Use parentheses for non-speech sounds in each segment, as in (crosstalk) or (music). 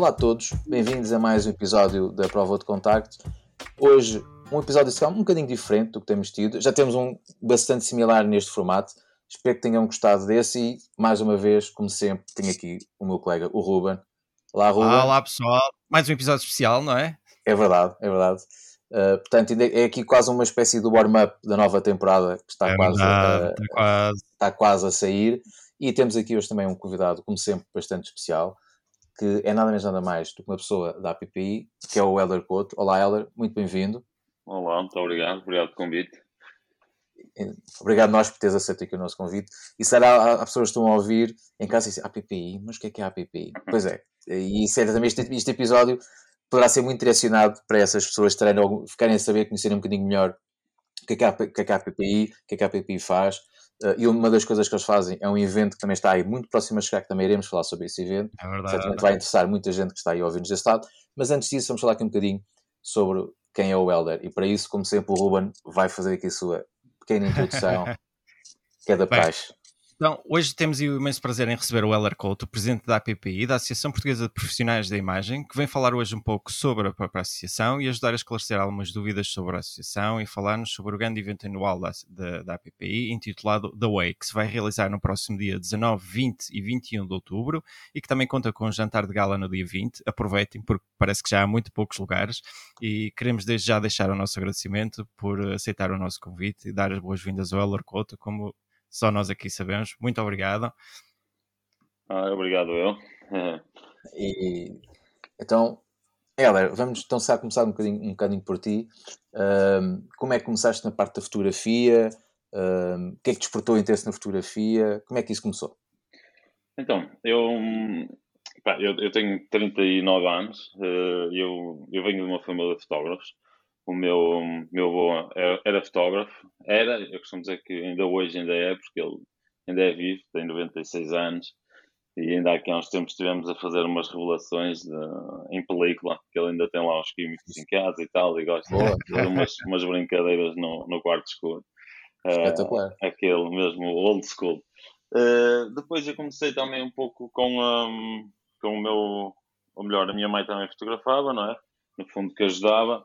Olá a todos, bem-vindos a mais um episódio da Prova de Contacto. Hoje, um episódio um bocadinho diferente do que temos tido. Já temos um bastante similar neste formato. Espero que tenham gostado desse e, mais uma vez, como sempre, tenho aqui o meu colega, o Ruben. Olá, Ruben. Olá, pessoal. Mais um episódio especial, não é? É verdade, é verdade. Uh, portanto, é aqui quase uma espécie do warm-up da nova temporada que está, é quase, verdade, a, está, quase. está quase a sair. E temos aqui hoje também um convidado, como sempre, bastante especial que é nada menos nada mais do que uma pessoa da APPI, que é o Helder Couto. Olá, Helder, muito bem-vindo. Olá, muito obrigado, obrigado pelo convite. Obrigado nós por teres aceito aqui o nosso convite. E será há pessoas que estão a ouvir em casa e dizem APPI, mas o que é que é APPI? Pois é, e certamente este, este episódio poderá ser muito direcionado para essas pessoas terem, ficarem a saber, conhecerem um bocadinho melhor o que é que, a, o que, é que a APPI, o que é que a APPI faz, Uh, e uma das coisas que eles fazem é um evento que também está aí muito próximo a chegar, que também iremos falar sobre esse evento. É verdade. Certamente vai interessar muita gente que está aí a ouvir-nos desse lado. Mas antes disso, vamos falar aqui um bocadinho sobre quem é o Elder. E para isso, como sempre, o Ruben vai fazer aqui a sua pequena introdução, que é da paz. Então, hoje temos o imenso prazer em receber o Heller Couto, presidente da APPI, da Associação Portuguesa de Profissionais da Imagem, que vem falar hoje um pouco sobre a própria associação e ajudar a esclarecer algumas dúvidas sobre a associação e falar-nos sobre o grande evento anual da, da, da, APPI, intitulado The Way, que se vai realizar no próximo dia 19, 20 e 21 de outubro e que também conta com um jantar de gala no dia 20. Aproveitem, porque parece que já há muito poucos lugares e queremos desde já deixar o nosso agradecimento por aceitar o nosso convite e dar as boas-vindas ao Heller Couto como só nós aqui sabemos. Muito obrigado. Ah, obrigado eu. e, então, Heller, vamos então só começar um bocadinho, um bocadinho por ti. Um, como é que começaste na parte da fotografia? Um, o que é que despertou o interesse na fotografia? Como é que isso começou? Então, eu, pá, eu, eu, tenho 39 anos, uh, eu, eu venho de uma família de fotógrafos o meu, meu avô era, era, fotógrafo, era, eu costumo dizer que ainda hoje ainda é, porque ele ainda é vivo, tem 96 anos, e ainda aqui há uns tempos estivemos a fazer umas revelações de, em película, que ele ainda tem lá os químicos em casa e tal, e gosta de fazer umas, umas brincadeiras no, no quarto escuro. Espetacular. Uh, aquele mesmo old school. Uh, depois eu comecei também um pouco com, um, com o meu, ou melhor, a minha mãe também fotografava, não é? No fundo que ajudava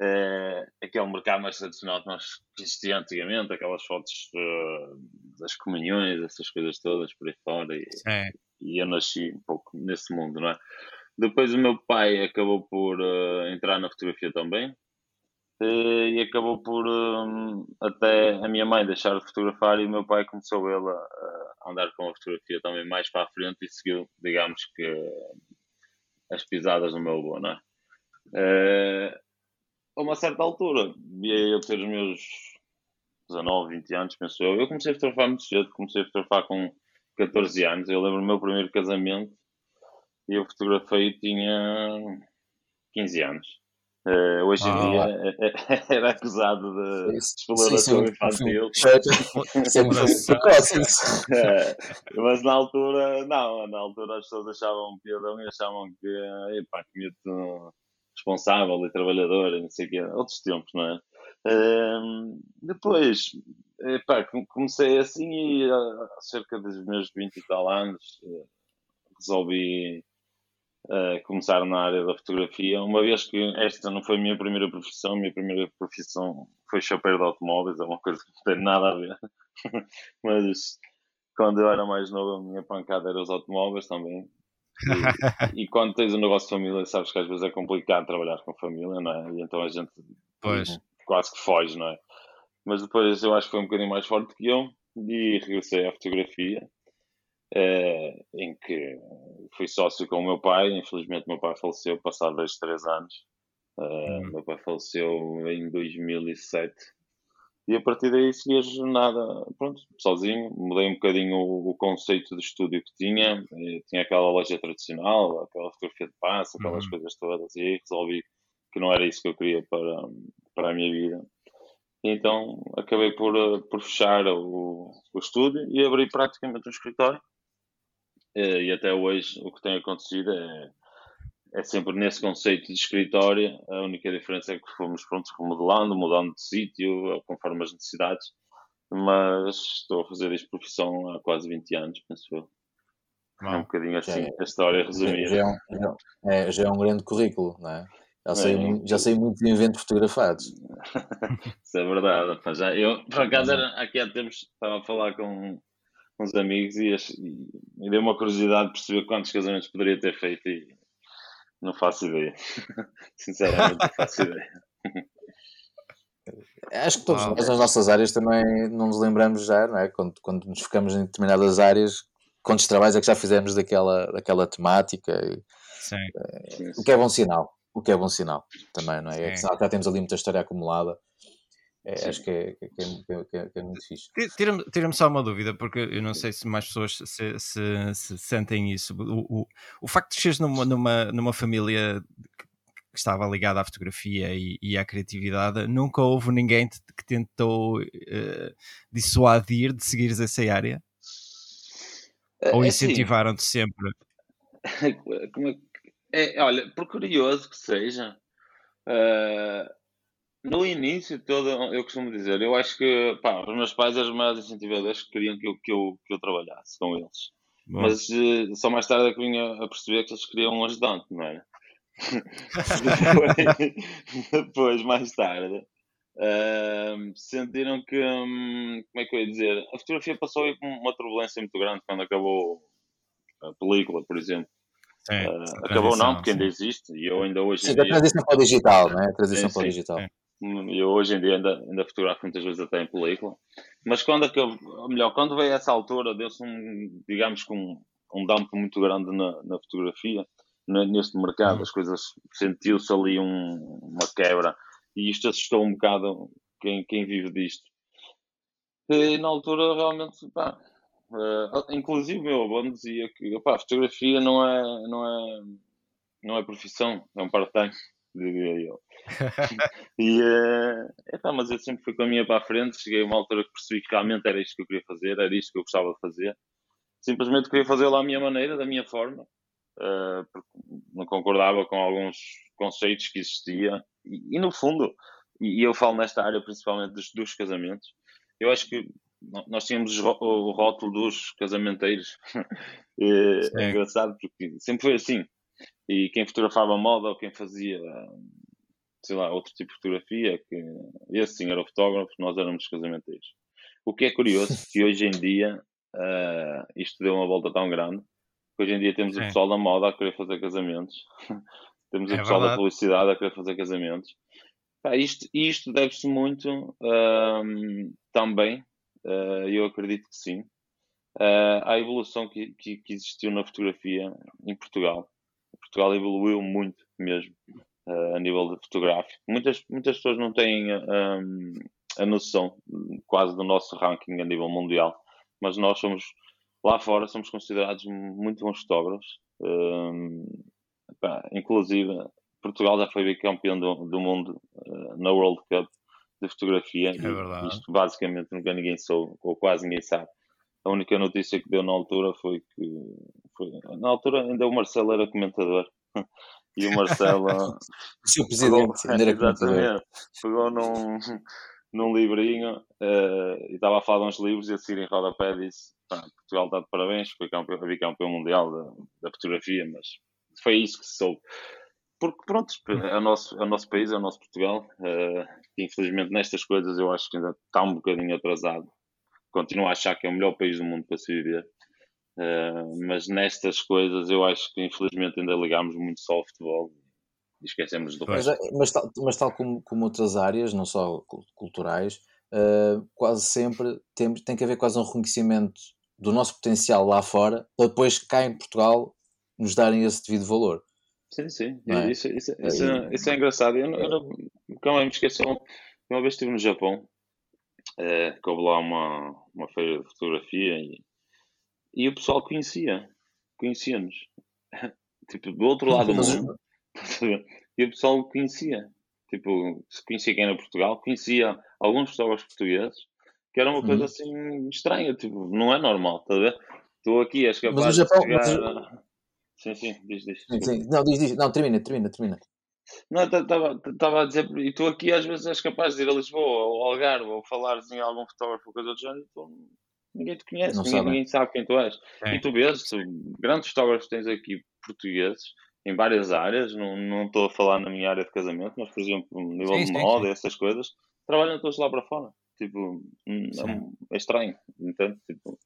é, aquele mercado mais tradicional que nós que existia antigamente, aquelas fotos uh, das comunhões, essas coisas todas por aí fora, e, e, eu nasci um pouco nesse mundo, não é? Depois o meu pai acabou por uh, entrar na fotografia também, e acabou por até a minha mãe deixar de fotografar e o meu pai começou ele a, a, andar com a fotografia também mais para a frente e seguiu, digamos que, as pisadas do meu avô, não é? Uh, a uma certa altura, e eu ter os meus 19, 20 anos, penso eu, eu comecei a fotografar muito cedo, comecei a fotografar com 14 anos. Eu lembro do meu primeiro casamento e eu fotografei tinha 15 anos. Uh, hoje em ah, dia é, é, (laughs) era acusado de exploração infantil. é, mas na altura, não, na altura as pessoas achavam piadão e achavam que, epá, que medo responsável e trabalhador, não sei o quê, outros tempos, não é? Uh, depois, epá, comecei assim e há cerca dos meus 20 e tal anos uh, resolvi uh, começar na área da fotografia, uma vez que esta não foi a minha primeira profissão, a minha primeira profissão foi chopeiro de automóveis, é uma coisa que não tem nada a ver, (laughs) mas quando eu era mais novo a minha pancada era os automóveis também, (laughs) e, quando tens um negócio de família, sabes que às vezes é complicado trabalhar com família, não é? E então a gente pois. quase que foge, não é? Mas depois eu acho que foi um bocadinho mais forte que eu e regressei à fotografia, é, em que fui sócio com o meu pai. Infelizmente, meu pai faleceu passado dois, três anos. É, hum. Meu pai faleceu em 2007 e a partir daí segui a jornada, pronto, sozinho. Mudei um bocadinho o, o conceito de estúdio que tinha. E tinha aquela loja tradicional, aquela fotografia de passo, aquelas uhum. coisas todas. E aí resolvi que não era isso que eu queria para, para a minha vida. E então acabei por, eh, por fechar o, o estúdio e abri praticamente um escritório. E, e até hoje o que tem acontecido é é sempre nesse conceito de escritório. A única diferença é que fomos prontos remodelando, mudando de sítio, conforme as necessidades. Mas estou a fazer isto profissão há quase 20 anos, penso eu. É um bocadinho assim é, a história resumida. Já é, um, é, já é um grande currículo, não é? Já sei, é, já sei muito de eventos fotografados. (laughs) Isso é verdade. Já, eu, por acaso, era, aqui há tempos estava a falar com, com uns amigos e, e, e deu uma curiosidade de perceber quantos casamentos poderia ter feito e não faço ideia. (laughs) Sinceramente, não faço ideia. (laughs) Acho que todos nós, nas nossas áreas, também não nos lembramos já, não é? Quando, quando nos focamos em determinadas áreas, quantos trabalhos é que já fizemos daquela, daquela temática? E, Sim. É, o que é bom sinal. O que é bom sinal também, não é? é que, já temos ali muita história acumulada. É, acho que é, que, é, que, é, é, muito fixe. Tira-me tira só uma dúvida, porque eu não sei se mais pessoas se, se, se sentem isso. O, o, o facto de seres numa, numa, numa família que estava ligada à fotografia e, e à criatividade, nunca houve ninguém que tentou uh, dissuadir de seguires essa área? É, Ou assim. incentivaram-te sempre? (laughs) É, olha, por curioso que seja, uh, no início todo, eu costumo dizer, eu acho que pá, os meus pais eram os maiores incentivadores que queriam que eu, que eu, que eu trabalhasse com eles. Bom. Mas uh, só mais tarde é que vinha a perceber que eles queriam um ajudante, não era? (laughs) depois, depois, mais tarde, uh, sentiram que, um, como é que eu ia dizer, a fotografia passou aí com uma turbulência muito grande quando acabou a película, por exemplo. Sim, uh, acabou não, porque ainda existe e eu ainda hoje sim, a transição para o digital, não é? A transição sim, para o digital. Sim. Eu hoje em dia ainda, ainda fotografo muitas vezes até em película. Mas quando acabou, ou melhor, quando veio essa altura, deu-se um, digamos que um, um dump muito grande na, na fotografia, neste mercado. Uhum. As coisas, sentiu-se ali um, uma quebra e isto assustou um bocado quem, quem vive disto. E na altura, realmente, pá, uh, inclusive meu avô dizia que pá, a fotografia não é, não, é, não é profissão, é um part-time diria eu. (laughs) e, uh, epá, mas eu sempre fui com a minha para a frente, cheguei a uma altura que percebi que realmente era isto que eu queria fazer, era isto que eu gostava de fazer. Simplesmente queria fazê-lo à minha maneira, da minha forma, uh, porque não concordava com alguns conceitos que existia. E, e no fundo, e, e, eu falo nesta área principalmente dos, dos casamentos, eu acho que nós tínhamos o rótulo dos casamenteiros. (laughs) é, é engraçado porque sempre foi assim e quem fotografava moda ou quem fazia, sei lá, outro tipo de fotografia, que esse sim era o fotógrafo, nós éramos casamenteiros. O que é curioso, (laughs) que hoje em dia uh, isto deu uma volta tão grande, que hoje em dia temos o pessoal da moda a querer fazer casamentos, (laughs) temos é o pessoal verdade. da publicidade a querer fazer casamentos. Pá, isto isto deve-se muito uh, também, uh, eu acredito que sim, uh, à evolução que, que, que existiu na fotografia em Portugal. Portugal evoluiu muito mesmo uh, a nível de fotográfico. Muitas, muitas pessoas não têm um, a noção quase do nosso ranking a nível mundial, mas nós somos lá fora somos considerados muito bons fotógrafos. Um, pá, inclusive Portugal já foi bicampeão do, do mundo uh, na World Cup de fotografia. É verdade. Isto basicamente nunca ninguém soube, ou quase ninguém sabe. A única notícia que deu na altura foi que. Foi, na altura ainda o Marcelo era comentador. (laughs) E o Marcelo. (laughs) o seu presidente pegou, (laughs) ainda era comentador. Pegou num, num livrinho uh, e estava a falar de uns livros e a seguir em rodapé disse: Portugal está de parabéns, foi campeão, bicampeão mundial da, da fotografia, mas foi isso que se soube. Porque, pronto, é o nosso, é o nosso país, é o nosso Portugal. Uh, infelizmente, nestas coisas eu acho que ainda está um bocadinho atrasado continuo a achar que é o melhor país do mundo para se viver. Uh, mas nestas coisas eu acho que infelizmente ainda ligamos muito só ao futebol e esquecemos do resto. Mas, mas, tal, mas tal como, como outras áreas, não só culturais, uh, quase sempre tem, tem que haver quase um reconhecimento do nosso potencial lá fora para depois cá em Portugal nos darem esse devido valor. Sim, sim, é? isso, isso, isso, é, isso, é, engraçado. Eu, eu, eu, eu me esqueci, uma vez estive no Japão é, que houve lá uma, uma feira de fotografia e, e o pessoal conhecia, conhecia-nos. (laughs) tipo, do outro lado do mundo. (laughs) e o pessoal conhecia. Tipo, se conhecia quem era Portugal, conhecia alguns fotógrafos portugueses, que era uma coisa uhum. assim estranha, tipo, não é normal, estás a ver? Estou aqui, és capaz Japão, de chegar... Mas... Sim, sim, diz, diz. Sim, sim. Não, diz, diz. Não, termina, termina, termina. Não, estava a dizer, e tu aqui às vezes és capaz de ir a Lisboa ou Algarve ou falares em algum fotógrafo ou coisa do género, ninguém te conhece, ninguém sabe. ninguém, sabe quem tu és. É. E tu vês, tu, grandes fotógrafos tens aqui portugueses em várias áreas, não, estou a falar na minha área de casamento, mas por exemplo, no nível sim, de moda, sim. essas coisas, trabalham todos lá para fora. Tipo, hum, é, é estranho, entende? Tipo,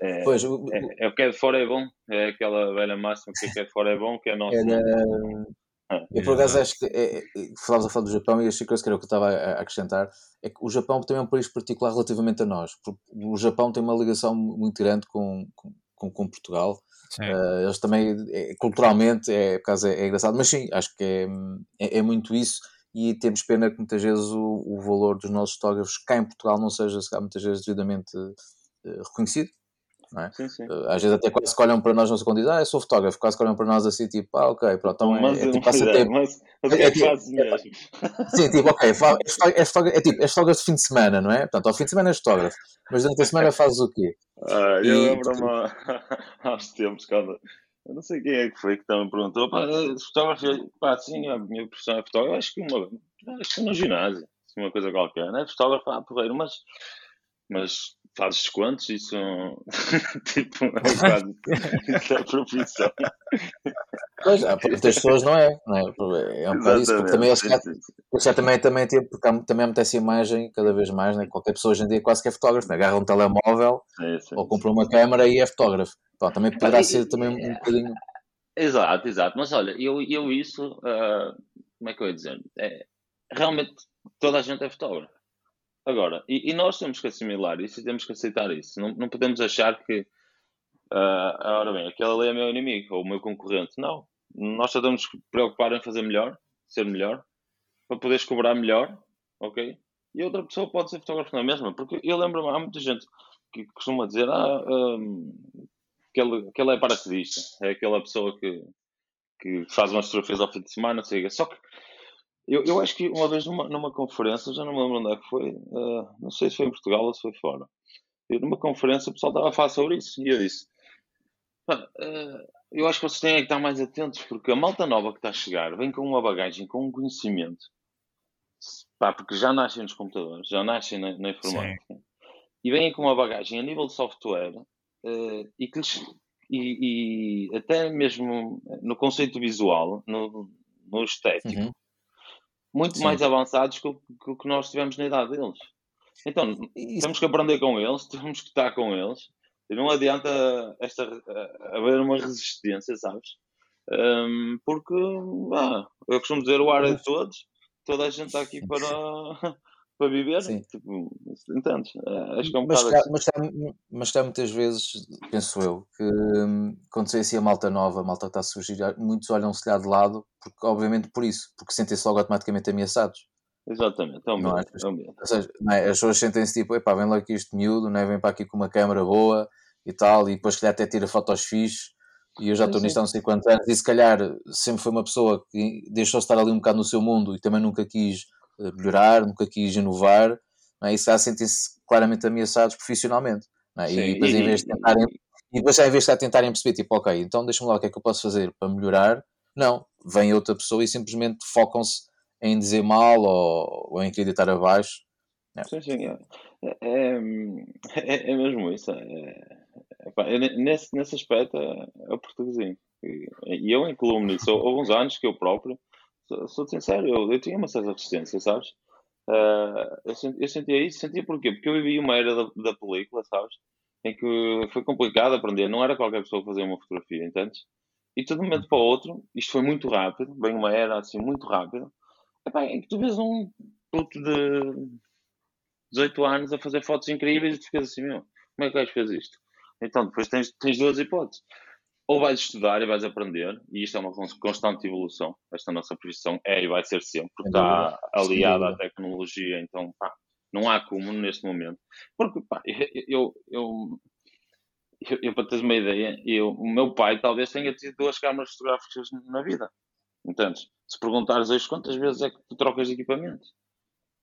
é, pois, o, é, é, o que é de fora é bom, é aquela velha máxima que o que é de fora é bom, que é nosso. Era... É. Eu por acaso acho que é, é, falámos a falar do Japão e achei que era o que eu estava a acrescentar é que o Japão também é um país particular relativamente a nós. Porque o Japão tem uma ligação muito grande com, com, com Portugal. Uh, eles também, é, culturalmente, é, por causa, é, é, engraçado, mas sim, acho que é, é, é, muito isso. E temos pena que muitas vezes o, o valor dos nossos fotógrafos cá em Portugal não seja, muitas vezes, devidamente uh, reconhecido. É? Sim, sim. Eh, às vezes até quase olham para nós não quando dizem, ah, eu sou fotógrafo, quase olham para nós assim, tipo, ah, ok, pronto, então é, mas, é, tipo passatempo. Mas, mas é, é, tipo, mesmo. (laughs) Sim, tipo, ok, é, fotógrafo, é, tipo, és fotógrafo de fim de semana, não é? Portanto, ao fim de semana és fotógrafo, mas durante a semana fazes o quê? (laughs) Ah, eu lembro-me (laughs) há uns tempos, quando, eu não sei quem é que foi que também perguntou, pá, fotógrafo, pá, sim, a minha profissão é fotógrafo, acho que, uma, acho que no ginásio, uma coisa qualquer, não é? Fotógrafo, ah, porreiro, mas mas fazes descontos, isso (laughs) tipo, é quase isso é profissão. Pois, há muitas pessoas não é, não é? É um bocado isso, porque também, também, também, tem, porque também acontece imagem cada vez mais, né? qualquer pessoa hoje em dia quase que é fotógrafo, né? agarra um telemóvel sim, ou compra uma câmera e é fotógrafo. Então, também poderá ser também um bocadinho. (laughs) Exato, exato, mas olha, eu, eu isso, uh, como é que eu ia dizer? É, realmente toda a gente é fotógrafo. Agora, e, e, nós temos que assimilar isso e temos que aceitar isso. Não, não podemos achar que, uh, ora bem, aquele ali é meu inimigo ou o meu concorrente. Não. Nós só temos que preocupar em fazer melhor, ser melhor, para poderes cobrar melhor, ok? E outra pessoa pode ser fotógrafo na mesma, porque eu lembro-me, há muita gente que costuma dizer ah, um, que, ele, que ele é paraquedista, é aquela pessoa que, que faz umas fotografias ao fim de semana, sei, só que eu, eu acho que uma vez numa, numa conferência, já não me lembro onde é que foi, uh, não sei se foi em Portugal ou se foi fora. Eu, numa conferência o pessoal estava a falar sobre isso e eu disse: uh, Eu acho que vocês têm que estar mais atentos porque a malta nova que está a chegar vem com uma bagagem, com um conhecimento, pá, porque já nascem nos computadores, já nascem na, na informática Sim. e vêm com uma bagagem a nível de software uh, e que lhes, e, e, até mesmo no conceito visual, no, no estético. Uhum muito Sim. mais avançados que o que nós tivemos na idade deles. Então, Isso. temos que aprender com eles, (laughs) temos que estar com eles. E não adianta esta, haver uma resistência, sabes? Um, porque, ah, eu costumo dizer, o ar é de todos, toda a gente está aqui para, (laughs) para viver. Sim. Tipo, entendes? É, acho que é um mas, bocado. Cá, mas, está, mas está muitas vezes, penso eu, que hum, quando se assim a malta nova, a malta que está a surgir, muitos olham-se lá de lado, porque, obviamente por isso, porque sentem-se logo automaticamente ameaçados. Exatamente, é o mesmo. É mesmo. Ou seja, é? as pessoas sentem-se tipo, epá, vem lá aqui este miúdo, não é? vem para aqui com uma câmera boa e tal, e depois se calhar até tira fotos fixes, e eu já estou nisto há não sei quantos anos, e se calhar sempre foi uma pessoa que deixou-se estar ali um bocado no seu mundo e também nunca quis melhorar, nunca quis inovar, não é? e se sentem-se claramente ameaçados profissionalmente. É? E depois, em vez de tentarem, e depois, em vez de tentarem perceber, tipo, ok, então deixa-me lá o que é que eu posso fazer para melhorar, não, vem outra pessoa e simplesmente focam-se em dizer mal ou, ou em acreditar abaixo. É. Sim, sim, é, é, é, é mesmo isso. É, é, nesse, nesse aspecto é, o portuguesinho. E eu incluo-me nisso. Houve uns anos que eu próprio, sou, sincero, eu, eu tinha uma certa resistência, sabes? Uh, eu, senti, eu sentia isso, sentia porquê? Porque eu vivi uma era da, da película, sabes? Em que foi complicado aprender, não era qualquer pessoa que fazia uma fotografia, entendes? E de um momento para o outro, isto foi muito rápido, bem uma era assim muito rápida, epá, em que tu vês um puto de 18 anos a fazer fotos incríveis e tu ficas assim, meu, como é que o gajo fez isto? Então depois tens, tens duas hipóteses ou vais estudar e vais aprender, e isto é uma constante evolução. Esta nossa profissão é e vai ser sempre, porque está aliada à tecnologia, então pá, não há como neste momento. Porque pá, (laughs) eu, eu, eu, eu, para teres uma ideia, eu, o meu pai talvez tenha tido duas câmaras fotográficas na vida. Entendes? Se perguntares hoje quantas vezes é que tu trocas de equipamento?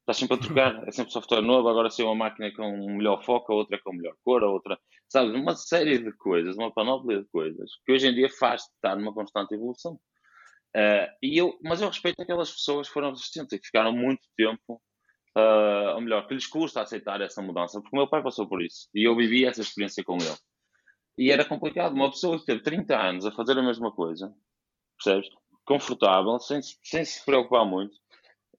Estás sempre a trocar, é sempre software novo, agora é uma máquina com um melhor foco, a outra com melhor cor, a outra, sabes, uma série de coisas, uma panóplia de coisas, que hoje em dia faz estar numa constante evolução. Uh, e eu, mas eu respeito aquelas pessoas que foram resistentes e que ficaram muito tempo uh, ou melhor, que lhes custa aceitar essa mudança, porque o meu pai passou por isso e eu vivi essa experiência com ele. E era complicado. Uma pessoa que teve 30 anos a fazer a mesma coisa, percebes? Confortável, sem, sem se preocupar muito.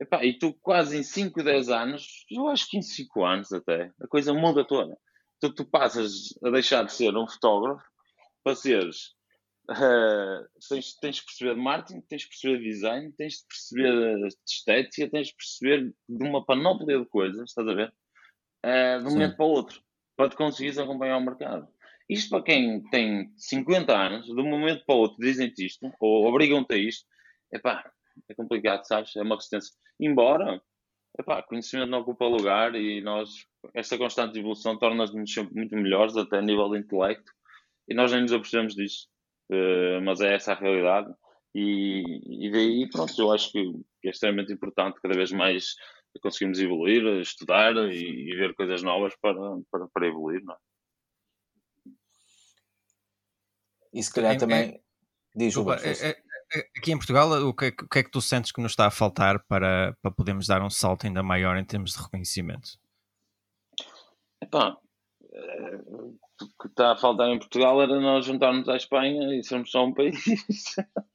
Epá, e tu quase em 5, 10 anos, eu acho que em 5 anos até, a coisa muda toda. Tu, tu passas a deixar de ser um fotógrafo para seres. Uh, tens, tens de perceber de marketing, tens de perceber de design, tens de perceber de estética, tens de perceber de uma panóplia de coisas, estás a ver? Uh, de um Sim. momento para o outro, para te conseguires acompanhar o mercado. Isto para quem tem 50 anos, de um momento para o outro dizem-te isto, ou obrigam-te a isto, epá, é complicado, sabes? É uma resistência. Embora, epá, conhecimento não ocupa lugar e nós, esta constante evolução torna-nos sempre muito melhores, até a nível de intelecto, e nós nem nos apercebemos disso. Uh, mas é essa a realidade. E, e daí, pronto, eu acho que, é extremamente importante cada vez mais conseguirmos evoluir, estudar e, e ver coisas novas para, para, para evoluir, não é? E se calhar é, também. É, diz, Desculpa, é, é, aqui em Portugal, o que, o que, é que tu sentes que nos está a faltar para, para podermos dar um salto ainda maior em termos de reconhecimento? Epá, eh, o que está a faltar em Portugal era nós juntarmos à Espanha e sermos só um país.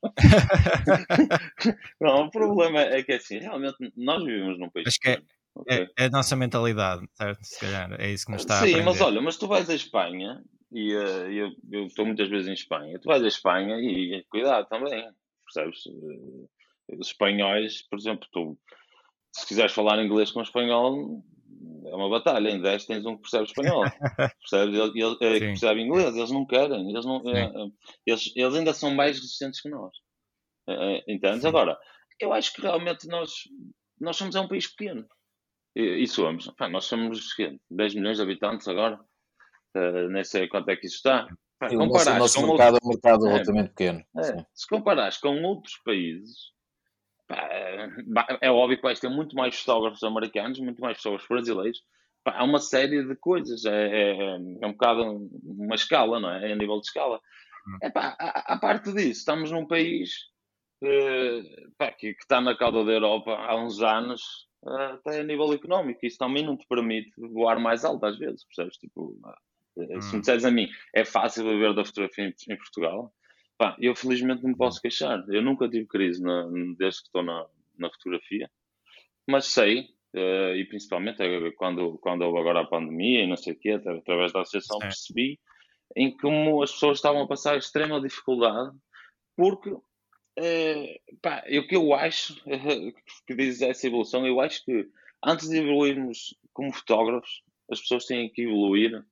(laughs) não, o problema é que é assim, realmente nós vivemos num país. Acho que é, okay. é, é, a nossa mentalidade, certo? Se calhar é isso que nos está Sim, a Sim, mas olha, mas tu vais à Espanha e uh, eu, eu estou muitas vezes em Espanha. Tu vais à Espanha e cuidado também, percebes? Os espanhóis, por exemplo, tu, se quiseres falar inglês com espanhol, é uma batalha. Em 10 tens um que percebe espanhol, (laughs) percebes? Ele, ele, ele percebe inglês, eles não querem, eles, não, uh, eles, eles ainda são mais resistentes que nós. Entendes? Agora, eu acho que realmente nós, nós somos é um país pequeno. E, e somos. Pá, nós somos 10 milhões de habitantes agora. Uh, nem sei quanto é que isso está. Pá, o nosso, nosso mercado outros... é um mercado é, relativamente pequeno. É, se comparares com outros países, pá, é óbvio que vais ter muito mais fotógrafos americanos, muito mais fotógrafos brasileiros. Pá, há uma série de coisas. É, é, é, é um bocado uma escala, não é? É a nível de escala. Hum. É pá, a, a parte disso, estamos num país uh, pá, que, que, está na cauda da Europa há uns anos, uh, até a nível económico. Isso também não te permite voar mais alto às vezes, percebes? Tipo, Hum. Se me disseres a mim, é fácil viver da fotografia em, em Portugal, pá, eu felizmente não me posso queixar. Eu nunca tive crise na, desde que estou na, na fotografia, mas sei, uh, e principalmente quando, quando houve agora a pandemia e não sei o quê, através da associação, percebi em como as pessoas estavam a passar extrema dificuldade, porque uh, pá, o que eu acho (laughs) que diz essa evolução, eu acho que antes de evoluirmos como fotógrafos, as pessoas têm que evoluir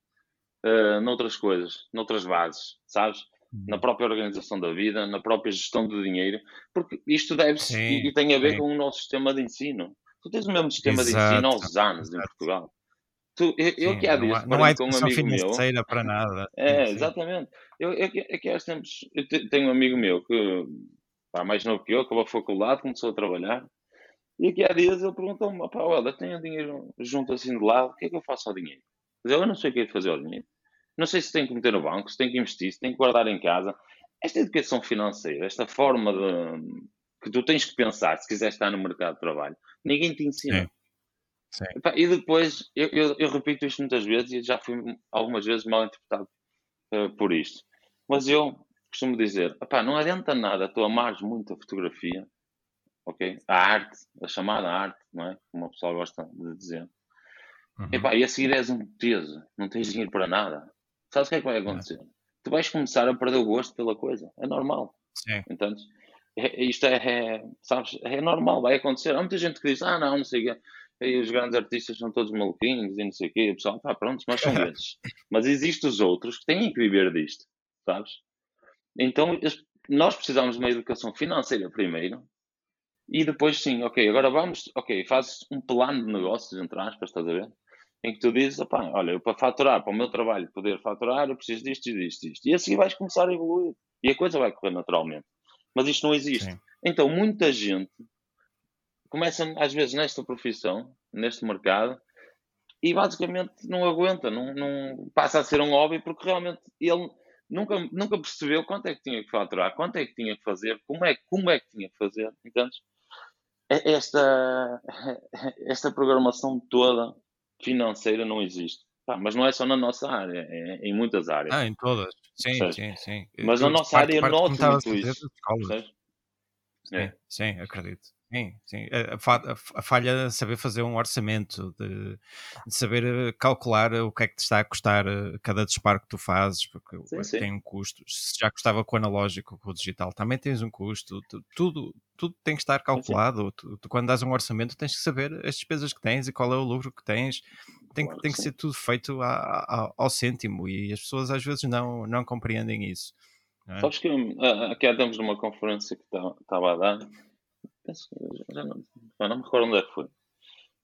uh, noutras coisas, noutras bases, sabes? Uhum. Na própria organização da vida, na própria gestão do dinheiro, porque isto deve-se e, e, tem a ver sim. com o nosso sistema de ensino. Tu tens o mesmo sistema Exato. de ensino aos anos Exato. em Portugal. Tu, eu, eu que há dias não há, com um amigo meu. para nada. (laughs) É, sim. exatamente. Eu, eu, eu, que há tempos, eu tenho um amigo meu que, pá, mais novo que eu, acabou a faculdade, começou a trabalhar. E aqui há dias ele perguntou-me: pá, olha, tenho dinheiro junto assim de lado, o que é que eu faço ao dinheiro? Eu não sei o que é de fazer ao dinheiro. Não sei se tem que meter no banco, se tem que investir, se tem que guardar em casa. Esta educação financeira, esta forma de, que tu tens que pensar se quiseres estar no mercado de trabalho, ninguém te ensina. Sim. Sim. E depois, eu, eu, eu, repito isto muitas vezes e já fui algumas vezes mal interpretado uh, por isto. Mas eu costumo dizer, não adianta nada tu amares muito a fotografia, ok? A arte, a chamada arte, não é? Como a pessoa gosta de dizer. Uhum. Epá, e a seguir és um peso, não tens dinheiro para nada. Sabes o que é que vai acontecer? Tu vais começar a perder o gosto pela coisa. É normal. Sim. É, isto é, é, sabes, é normal, vai acontecer. Há muita gente que diz, ah, não, não sei o quê. E os grandes artistas são todos maluquinhos e não sei o quê. O pessoal, pá, pronto, mas são (laughs) esses. mas existem os outros que têm que viver disto, sabes? Então, nós precisamos de uma educação financeira primeiro e depois sim, ok, agora vamos, ok, fazes um plano de negócios, entre aspas, estás a ver? Em que tu dizes, olha, eu para faturar, para o meu trabalho poder faturar, eu preciso disto e disto, disto. E assim vais começar a evoluir. E a coisa vai correr naturalmente. Mas isto não existe. Sim. Então, muita gente começa, às vezes, nesta profissão, neste mercado, e basicamente não aguenta, não, não passa a ser um hobby, porque realmente ele nunca, nunca percebeu quanto é que tinha que faturar, quanto é que tinha que fazer, como é, como é que tinha que fazer, entendes? esta, (laughs) esta programação toda financeira não existe. Pá, mas não é só na nossa área, é em muitas áreas. Ah, em todas. Sim, sim, sim. Mas na nossa parte, área parte, noto muito isso. Sim, é. sim, acredito. Sim, sim. A, falha de saber fazer um orçamento, de, de, saber eh, calcular o que é que te está a custar eh, cada disparo que tu fazes, porque sim, sim. tem um custo. Se já custava com o analógico, com o digital, também tens um custo. Tudo, tudo tem que estar calculado. Tu, tu, quando dás um orçamento, tens que saber as despesas que tens e qual é o lucro que tens. Tem, claro, tem que ser tudo feito a, a, ao cêntimo e as pessoas às vezes não, não compreendem isso. É? Sabes que aqui há numa conferência que estava a dar penso, já não, não me recordo onde é que foi.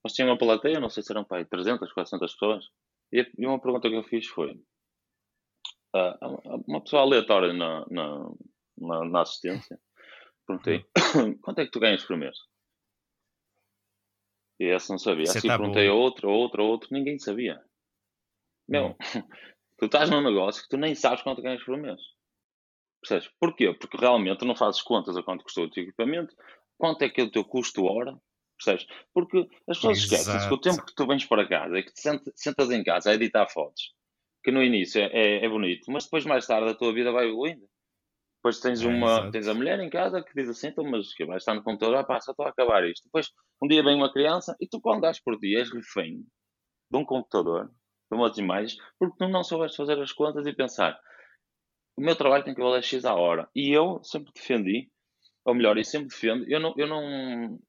Mas tinha uma plateia, não sei se eram pai, 300, 400 pessoas. E, e uma pergunta que eu fiz foi: uh, uma pessoa aleatória na, na, na, na assistência, perguntei: (coughs) quanto é que tu ganhas por mês? E essa não sabia. Assim tá perguntei a outra, a outra, a outra, ninguém sabia. Meu, hum. (laughs) tu estás num negócio que tu nem sabes quanto ganhas por mês. Percebes? Porquê? Porque realmente não fazes contas a quanto custou o teu equipamento, quanto é que é o teu custo hora, percebes? Porque as pessoas esquecem que o tempo que tu vens para casa e que te sentas em casa a editar fotos, que no início é, é, é, bonito, mas depois mais tarde a tua vida vai evoluindo. Depois tens, é, uma, tens a mulher em casa que diz assim, então, mas que vai estar no computador, ah pá, só estou a acabar isto. Depois um dia vem uma criança e tu quando dás por dia és refém de um computador, de umas imagens, porque tu não soubeste fazer as contas e pensar o meu trabalho tem que valer X a hora. E eu sempre defendi ou melhor, e sempre defendo, eu não, eu não,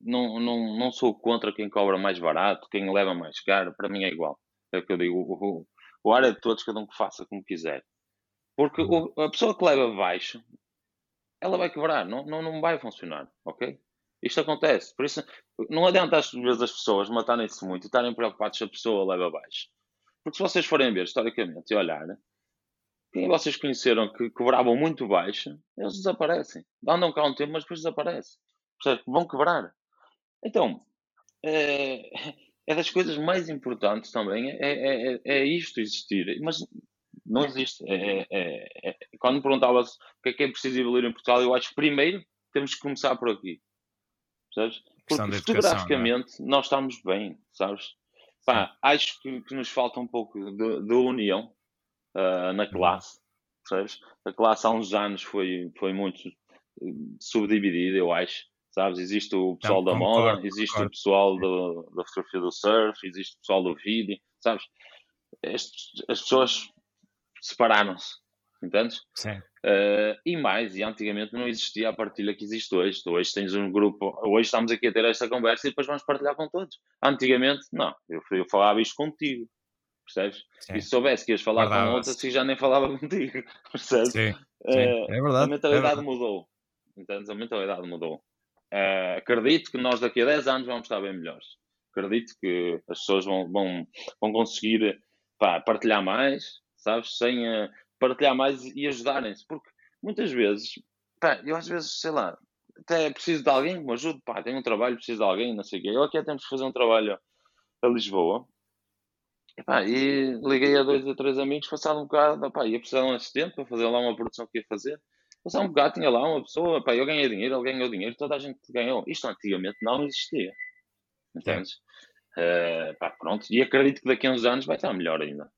não, não, não sou contra quem cobra mais barato, quem leva mais caro, para mim é igual. É o que eu digo, o, o ar é de todos, cada um que faça como quiser. Porque o, a pessoa que leva baixo, ela vai quebrar, não, não, não vai funcionar, ok? Isto acontece. Por isso, não adianta às vezes as pessoas matarem-se muito e estarem preocupados se a pessoa leva baixo. Porque se vocês forem ver historicamente e olhar, quem vocês conheceram que cobravam muito baixo, eles desaparecem. Andam cá um tempo, mas depois desaparecem. Portanto, vão quebrar. Então, é, (laughs) é, das coisas mais importantes também, é, é, é, é isto existir. Mas não existe. É, é, quando me perguntavas o que é que é preciso evoluir em Portugal, eu acho que primeiro temos que começar por aqui. Sabes? Porque fotograficamente nós estamos bem, sabes? Pá, acho que, que, nos falta um pouco de, de união uh, na classe, percebes? A classe há uns anos foi, foi muito eh, subdividida, eu acho. Sabes? Existe o pessoal da concordo, moda, existe concordo. o pessoal do, da fotografia do surf, existe o pessoal do vídeo, sabes? Estes, as pessoas separaram-se, entendes? Sim. Uh, e mais, e antigamente não existia a partilha que existe hoje. Tu hoje tens um grupo, hoje estamos aqui a ter esta conversa e depois vamos partilhar com todos. Antigamente, não, eu, eu falava isto contigo percebes? Sim. E se soubesse que ias falar com outra, se já nem falava (laughs) contigo, percebes? Sim, sim. Uh, é verdade. A mentalidade é mudou, entendes? A mentalidade mudou. Uh, acredito que nós daqui a 10 anos vamos estar bem melhores. Acredito que as pessoas vão, vão, vão conseguir pá, partilhar mais, sabes? Sem uh, partilhar mais e ajudarem-se, porque muitas vezes, pá, eu às vezes, sei lá, até preciso de alguém que me ajude, pá, tenho um trabalho, preciso de alguém, não sei o quê. Eu aqui temos que fazer um trabalho a Lisboa Epá, e liguei a dois ou três amigos, passado um bocado, epá, ia precisar de um assistente para fazer lá uma produção que ia fazer. Passado um bocado, tinha lá uma pessoa, epá, eu ganhei dinheiro, ele ganhou dinheiro, toda a gente ganhou. Isto antigamente não existia. Entendes? Uh, pá, pronto, e acredito que daqui a uns anos vai estar melhor ainda.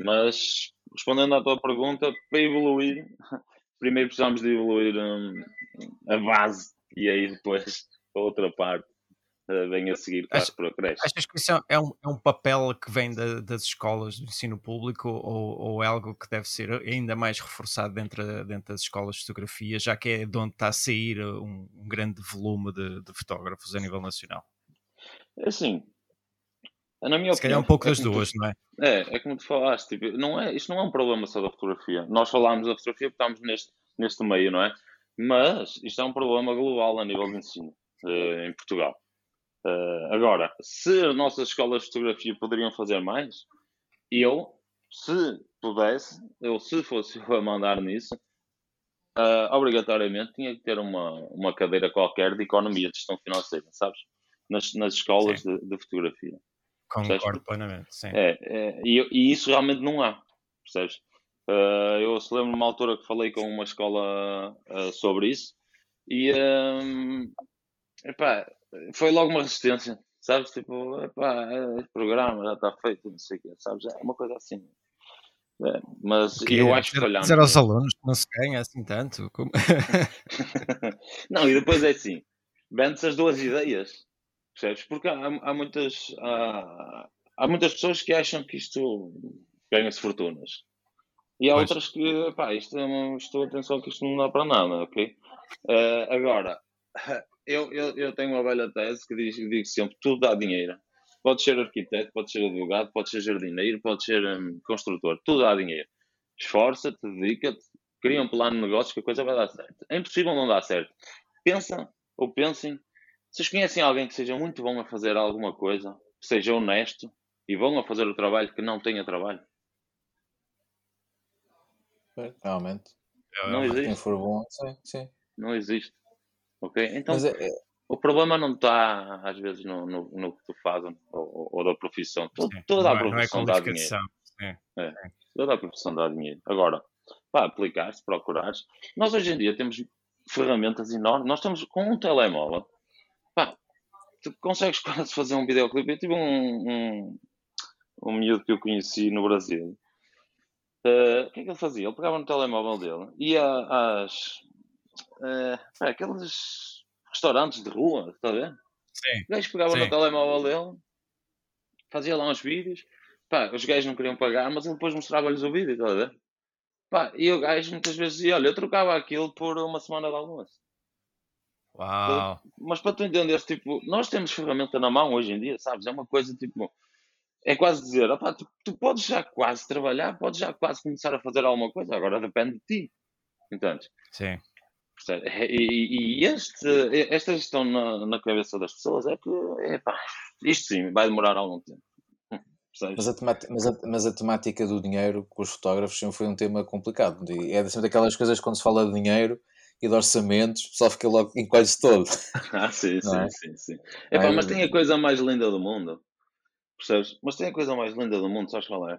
Mas, respondendo à tua pergunta, para evoluir, (laughs) primeiro precisamos de evoluir um, a base e aí depois a outra parte vem a seguir para o creche. Achas que isso é um, é um papel que vem da, das escolas do ensino público ou, ou, é algo que deve ser ainda mais reforçado dentro, dentro das escolas de fotografia, já que é de onde está a sair um, um grande volume de, de, fotógrafos a nível nacional? É assim, na minha Se opinião, calhar um pouco é das duas, tu, não é? É, é como tu falaste, tipo, não é, isto não é um problema só da fotografia. Nós falámos da fotografia porque estamos neste, neste meio, não é? Mas isto é um problema global a nível de ensino uh, em Portugal. Uh, agora, se as nossas escolas de fotografia poderiam fazer mais, eu, se pudesse, eu se fosse (laughs) a mandar nisso, uh, obrigatoriamente tinha que ter uma, uma cadeira qualquer de economia, de gestão financeira, sabes? Nas, nas escolas de, de, fotografia. Concordo plenamente, sim. É, é e, e, isso realmente não há, percebes? Uh, eu se lembro numa altura que falei com uma escola sobre isso e, um, epá, foi logo uma resistência, sabes? Tipo, epá, este programa já está feito, não sei o quê, sabes? É uma coisa assim. É, mas eu acho que olhando. Dizer aos alunos que não se ganha assim tanto. Como... (laughs) não, e depois é assim: vende-se as duas ideias, percebes? Porque há, há muitas. Há, há, muitas pessoas que acham que isto ganha-se fortunas. E há pois. outras que, pá, isto, estou atenção que isto não dá para nada, ok? Uh, agora, eu, eu, eu tenho uma velha tese que diz, digo sempre: tudo dá dinheiro. Pode ser arquiteto, pode ser advogado, pode ser jardineiro, pode ser um, construtor, tudo dá dinheiro. Esforça-te, dedica-te, cria um plano de negócios que a coisa vai dar certo. É impossível não dar certo. Pensa ou pensem. Vocês conhecem alguém que seja muito bom a fazer alguma coisa, seja honesto e bom a fazer o trabalho que não tenha trabalho? Realmente. Não existe. Quem for bom, sim, sim. Não existe. Ok? Então, é, é... o problema não está, às vezes, no, no, no que tu fazes ou, ou, da profissão. Sim, toda a é- é profissão dá dinheiro. É, toda a profissão dá dinheiro. Agora, para aplicar-se, procurares. Nós hoje em dia temos ferramentas enormes. Nós estamos com um telemóvel. Pá, tu consegues (laughs) quase fazer um videoclipe. Eu tive um, um, um miúdo que eu conheci no Brasil. Uh, o que é que ele fazia? Ele pegava no telemóvel dele, ia às. Uh, aqueles restaurantes de rua, está a ver? Sim. O gajo pegava Sim. no telemóvel dele, fazia lá uns vídeos. Pá, os gajos não queriam pagar, mas ele depois mostrava-lhes o vídeo, está a ver? Pá, e o gajo muitas vezes dizia: Olha, eu trocava aquilo por uma semana de almoço. Uau! Mas para tu entenderes, tipo, nós temos ferramenta na mão hoje em dia, sabes? É uma coisa tipo. É quase dizer: opá, tu, tu podes já quase trabalhar, podes já quase começar a fazer alguma coisa, agora depende de ti. Entendes? Sim. E, e este, esta gestão na, na, cabeça das pessoas é que, epá, isto sim, vai demorar algum tempo. (laughs) Mas a, temática, mas, a, mas a, temática do dinheiro com os fotógrafos sempre foi um tema complicado. É sempre daquelas coisas quando se fala de dinheiro e de orçamentos, o pessoal fica logo em quase todo. (laughs) Ah, sim, sim, é? sim, sim. Epá, mas tem a coisa mais linda do mundo. Percebes? Mas tem a coisa mais linda do mundo, sabes qual é?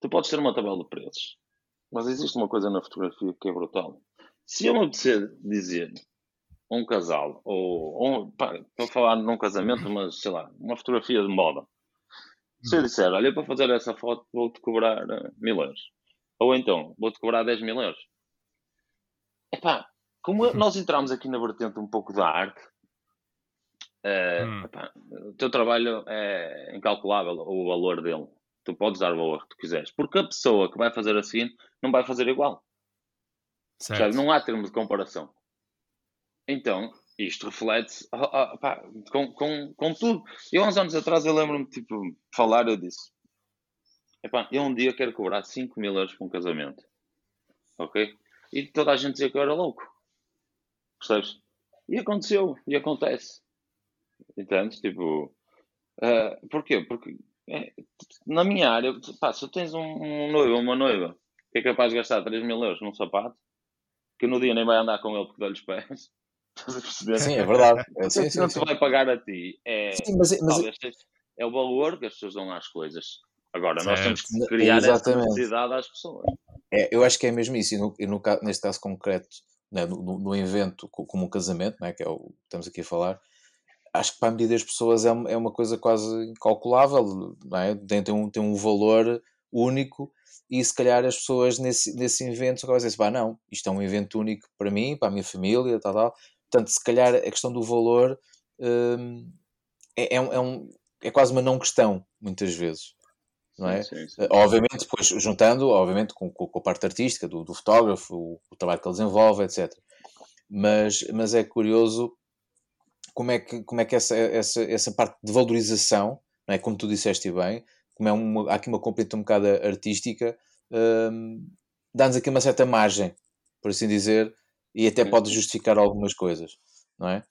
Tu podes ter uma tabela de preços, mas existe uma coisa na fotografia que é brutal. Se eu me apetecer dizer um casal, ou, ou pá, estou a falar num casamento, mas sei lá, uma fotografia de moda se eu disser, olha, para fazer essa foto vou-te cobrar uh, mil euros. Ou então, vou-te cobrar 10 mil euros. Epá, como nós entramos aqui na vertente um pouco da arte, hum. epá, o teu trabalho é incalculável, o valor dele. Tu podes dar o valor que tu quiseres. Porque a pessoa que vai fazer assim não vai fazer igual. Certo. Não há termo de comparação. Então, isto reflete oh, oh, pá, com, com, com tudo. Eu, uns anos atrás, eu lembro-me, tipo, falar, eu disse: Epá, eu um dia quero cobrar 5 mil euros por um casamento. Ok? E toda a gente dizia que eu era louco. Percebes? E aconteceu, e acontece. Entendes? Tipo, uh, porquê? Porque é, na minha área, pá, se tens um, um noivo ou uma noiva que é capaz de gastar 3 mil euros num sapato, que no dia nem vai andar com ele porque dá-lhe os pés, (laughs) Sim, é verdade. (laughs) É, sim, sim, não te vai pagar a ti. É, sim, mas, mas... é o valor que as pessoas dão às coisas. Agora, nós temos que criar Exatamente. essa necessidade às pessoas. É, eu acho que é mesmo isso. E, no, e no, neste caso concreto, né, no, no, evento como um casamento, né, que é o que estamos aqui a falar, acho que para medir as pessoas é, é uma coisa quase incalculável. Não tem, um, tem um valor único e se calhar as pessoas nesse, nesse evento vão dizer assim, não, isto é um evento único para mim, para a minha família, tal, tal. Portanto, se calhar a questão do valor hum, é, é, um, é, um, é quase uma não questão, muitas vezes. Não é? Sim, sim, sim. Obviamente, depois juntando, obviamente, com, com a parte artística do, do fotógrafo, o, o, trabalho que ele desenvolve, etc. Mas, mas é curioso como é que, como é que essa, essa, essa parte de valorização, não é? como tu disseste bem, como é uma, há aqui uma componente um bocado artística, hum, dá-nos aqui uma certa margem, por assim dizer, e até pode justificar algumas coisas, não é?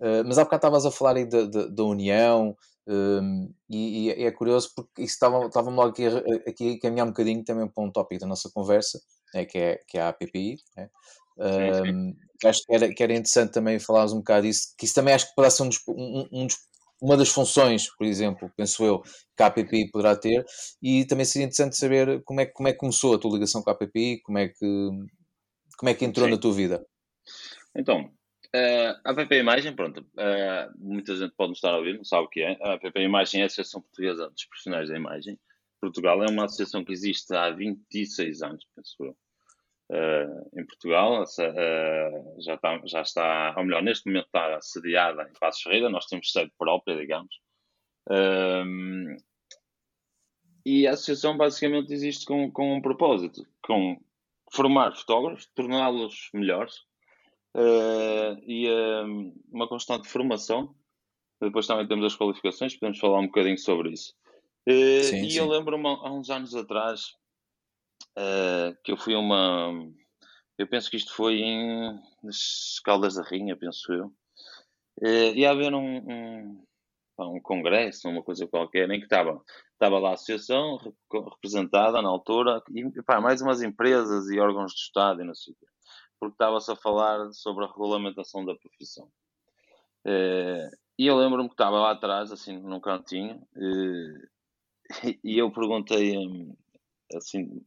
Uh, mas há bocado estavas a falar aí da, união um, e, e, é curioso porque isso estava, estava logo aqui, aqui a caminhar um bocadinho também para um tópico da nossa conversa, é, que, é, que é a APPI, né? um, acho que era, que era interessante também falarmos um bocado disso, que isso também acho que poderá ser um dos, um, um dos uma das funções, por exemplo, penso eu, que a APPI poderá ter, e também seria interessante saber como é, como é que começou a tua ligação com a APPI, como é que, como é que entrou Sim. na tua vida? Então, Uh, a PP Imagem, pronto, uh, muita gente pode nos estar a ouvir, não sabe o que é. A PP Imagem é a Associação Portuguesa dos Profissionais da Imagem. Portugal é uma associação que existe há 26 anos, penso eu. Uh, em Portugal, já, está, já está, ou melhor, neste momento está sediada em Passos Ferreira, nós temos sede própria, digamos. e a associação basicamente existe com, com um propósito, com formar fotógrafos, torná-los melhores, uh, e uh, uma constante formação. Depois também temos as qualificações, podemos falar um bocadinho sobre isso. Uh, sim, e sim. eu lembro-me há uns anos atrás que eu fui uma. Eu penso que isto foi em Caldas da Rinha, penso eu. Uh, ia haver um, um, um congresso, uma coisa qualquer, em que estava, estava lá a associação representada na altura, e mais umas empresas e órgãos de Estado e não sei o quê porque estava-se a falar sobre a regulamentação da profissão. Eh, e eu lembro-me que estava lá atrás, assim, num cantinho, (laughs) e eu perguntei, hum, assim,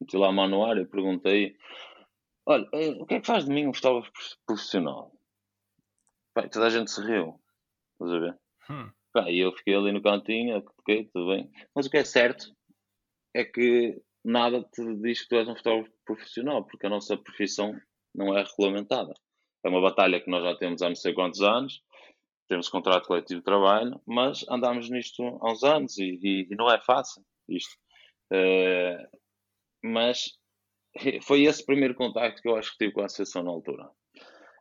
meti lá a mão no ar e perguntei: Olha, eh, o que é que faz de mim um fotógrafo profissional? Pai, toda a gente se riu, estás a ver? Hum. e eu fiquei ali no cantinho, ok, tudo bem. Mas o que é certo é que nada te diz que tu és um fotógrafo profissional, porque a nossa profissão não é regulamentada. É uma batalha que nós já temos há não sei quantos anos, temos contrato coletivo de trabalho, mas andamos nisto há uns anos e, e, e não é fácil isto. Uh, mas foi esse primeiro contacto que eu acho que tive com a associação na altura.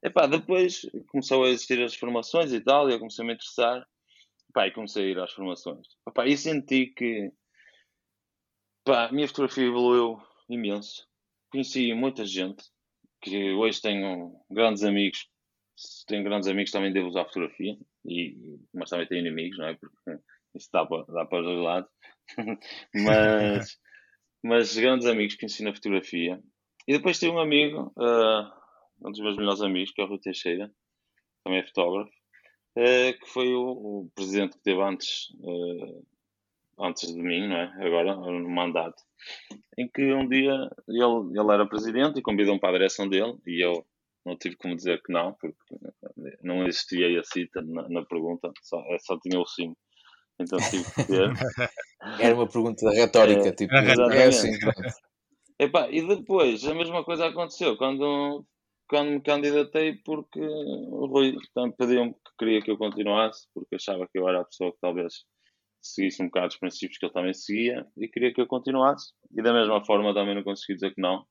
Epá, depois começou a existir as formações e tal, e eu comecei a me interessar, epá, e comecei a ir às formações. Epá, e senti que Pá, a minha fotografia evoluiu imenso. Conheci muita gente que hoje tenho grandes amigos. Tenho grandes amigos também devo usar fotografia, e, mas também tenho inimigos, não é? Porque isso dá para, dá para os dois lados. (laughs) mas, mas grandes amigos que ensino a fotografia. E depois tenho um amigo, uh, um dos meus melhores amigos, que é o Rui Teixeira, também é fotógrafo, uh, que foi o, o, presidente que teve antes uh, antes de mim, não é? agora, no mandato, em que um dia ele, ele era presidente e convidou-me para a direção dele e eu não tive como dizer que não, porque não existia a cita na, na pergunta, só, é, só tinha o sim. Então tive que ter. Era uma pergunta retórica, é, tipo, é assim. Epá, e depois a mesma coisa aconteceu quando, quando me candidatei, porque o Rui pediu-me que queria que eu continuasse, porque achava que eu era a pessoa que talvez seguisse um bocado os princípios que ele também seguia e queria que eu continuasse. E da mesma forma também não consegui dizer que não.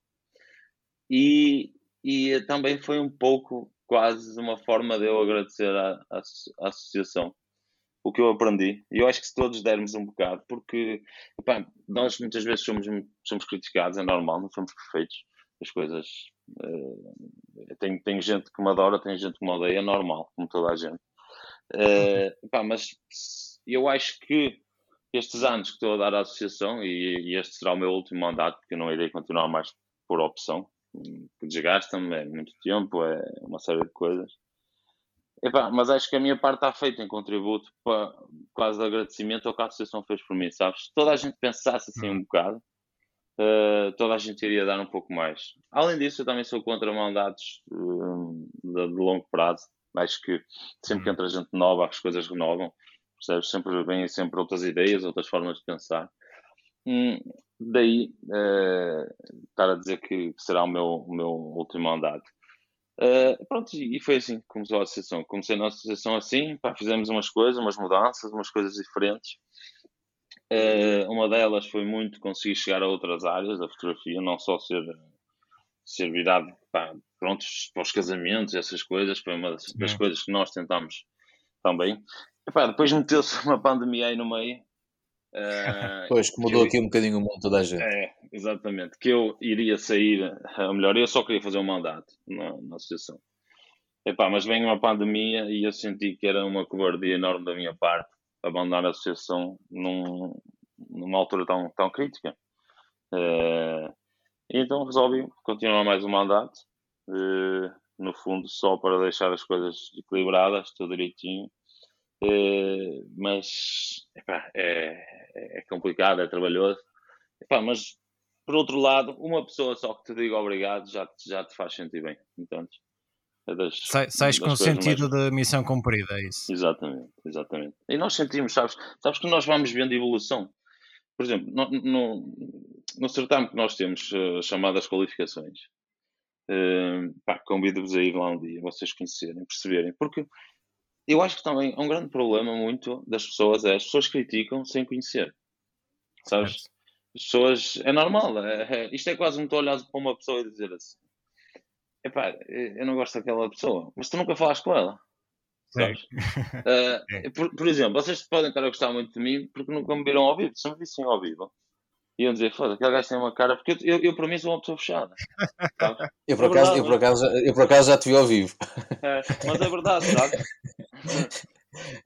E, e também foi um pouco quase uma forma de eu agradecer à, à, à associação o que eu aprendi. E eu acho que se todos dermos um bocado, porque epá, nós muitas vezes somos, somos criticados, é normal, não somos perfeitos. As coisas. Uh, tem, tem gente que me adora, tem gente que me odeia, é normal, como toda a gente. Uh, epá, mas eu acho que estes anos que estou a dar à associação, e, e este será o meu último mandato, porque eu não irei continuar mais por opção, que desgasta-me, é muito tempo, é uma série de coisas. Epá, mas acho que a minha parte está feita em contributo para quase de agradecimento ao que a associação fez por mim, sabes? Se toda a gente pensasse assim um uhum. bocado, uh, toda a gente iria dar um pouco mais. Além disso, eu também sou contra mandatos uh, de, de, longo prazo. Acho que sempre que uhum. entra gente nova, as coisas renovam percebes? Sempre vêm sempre outras ideias, outras formas de pensar. Hum, daí uh, estar a dizer que será o meu, o meu último mandato. Uh, pronto, e foi assim que começou a associação. Comecei na associação assim, pá, fizemos umas coisas, umas mudanças, umas coisas diferentes. Uh, uma delas foi muito conseguir chegar a outras áreas da fotografia, não só ser, ser virado pá, prontos para os casamentos, essas coisas. Foi uma das, das coisas que nós tentámos também. Epá, depois meteu-se (laughs) uma pandemia aí no meio. Uh, pois, que mudou que aqui um bocadinho o mundo toda a gente. É, exatamente. Que eu iria sair, ou melhor, eu só queria fazer um mandato na, na associação. Epá, mas vem uma pandemia e eu senti que era uma cobardia enorme da minha parte abandonar a associação num, numa altura tão, tão crítica. Uh, então resolvi continuar mais um mandato, uh, no fundo, só para deixar as coisas equilibradas, tudo direitinho Uh, mas epá, é, é complicado, é trabalhoso. Epá, mas por outro lado, uma pessoa só que te diga obrigado já, já te faz sentir bem. Entendes? É das, Sai, sais com o sentido mais... da missão cumprida, é isso. Exatamente, exatamente. E nós sentimos, sabes, sabes que nós vamos vendo evolução. Por exemplo, no, no, no certame que nós temos, uh, chamadas qualificações, uh, convido-vos a ir lá um dia, vocês conhecerem, perceberem, porque eu acho que também é um grande problema muito das pessoas é as pessoas criticam sem conhecer. Sabes? As pessoas. É normal. É, é, isto é quase muito olhar para uma pessoa e dizer assim: Epá, eu não gosto daquela pessoa, mas tu nunca falaste com ela. Sabes? Uh, (laughs) é. por, por, exemplo, vocês podem estar a gostar muito de mim porque nunca me viram ao vivo. Se me vissem ao vivo, iam dizer: Foda, aquele gajo tem uma cara. Porque eu, eu, eu para mim, sou uma pessoa fechada. Eu por, é acaso, eu, por acaso, eu por acaso já te vi ao vivo. É, mas é verdade, sabe? (laughs) (laughs)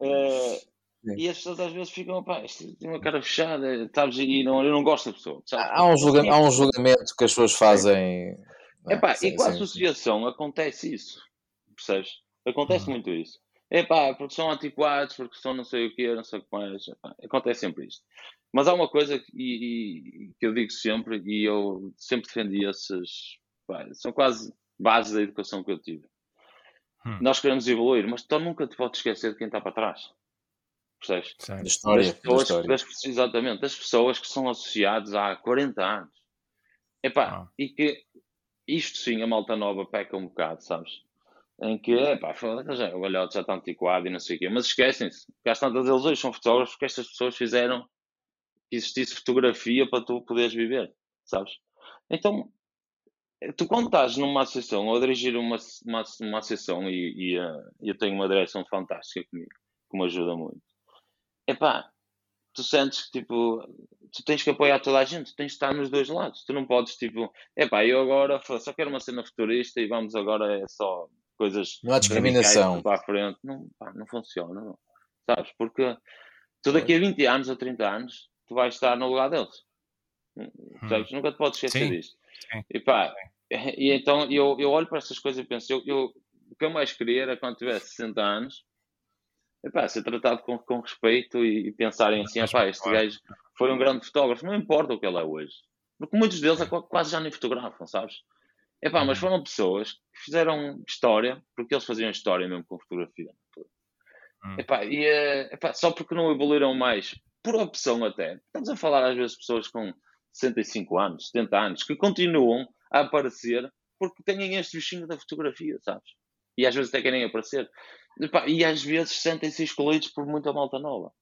Uh, e as pessoas às vezes ficam, pá, isto tem uma cara fechada, sabes? E não, eu não gosto da pessoa. Sabes? Há, um julgamento, há um julgamento que as pessoas fazem. É pá, e com a associação acontece isso, percebes? Acontece uhum. muito isso. É pá, porque são antiquados, porque são não sei o que, não sei o que mais. Epá, acontece sempre isto. Mas há uma coisa que, e, que eu digo sempre, e eu sempre defendi esses. Pá, são quase bases da educação que eu tive. Hum. Nós queremos evoluir, mas tu nunca te podes esquecer de quem está para trás. Percebes? Da história. Das pessoas, história. Das, exatamente, das pessoas que são associadas há 40 anos. Epá, ah. e que isto sim, a malta nova peca um bocado, sabes? Em que, epá, já, o galhote já está antiquado e não sei o quê, mas esquecem-se, que às tantas eles hoje são fotógrafos porque estas pessoas fizeram que existisse fotografia para tu poderes viver, sabes? Então, tu quando estás numa associação ou a dirigir uma, uma, uma associação e, e uh, eu tenho uma direção fantástica comigo, que me ajuda muito, epá, tu sentes que tipo, tu tens que apoiar toda a gente, tu tens que estar nos dois lados, tu não podes tipo, epá, eu agora só quero uma cena futurista e vamos agora é só coisas não há discriminação para a frente, não, pá, não funciona, não. sabes? Porque tu daqui a 20 anos ou 30 anos tu vais estar no lugar deles, hum. sabes? Nunca te podes esquecer Sim. disto. Sim. E pá, (laughs) e então eu, eu olho para essas coisas e penso, eu, eu, o que eu mais queria era quando tivesse 60 anos epá, ser tratado com, com respeito e, e pensarem assim, epá, este gajo foi um grande fotógrafo, não importa o que ele é hoje. Porque muitos deles é quase já nem fotografam, sabes? Epá, mas uhum. foram pessoas que fizeram história, porque eles faziam história mesmo com fotografia. Hum. Epá, e, eh, epá, só porque não evoluíram mais, por opção até. Estamos a falar às vezes pessoas com 65 anos, 70 anos, que continuam a aparecer porque têm este bichinho da fotografia, sabes? E às vezes até querem aparecer. E às vezes sentem-se excluídos por muita malta nova.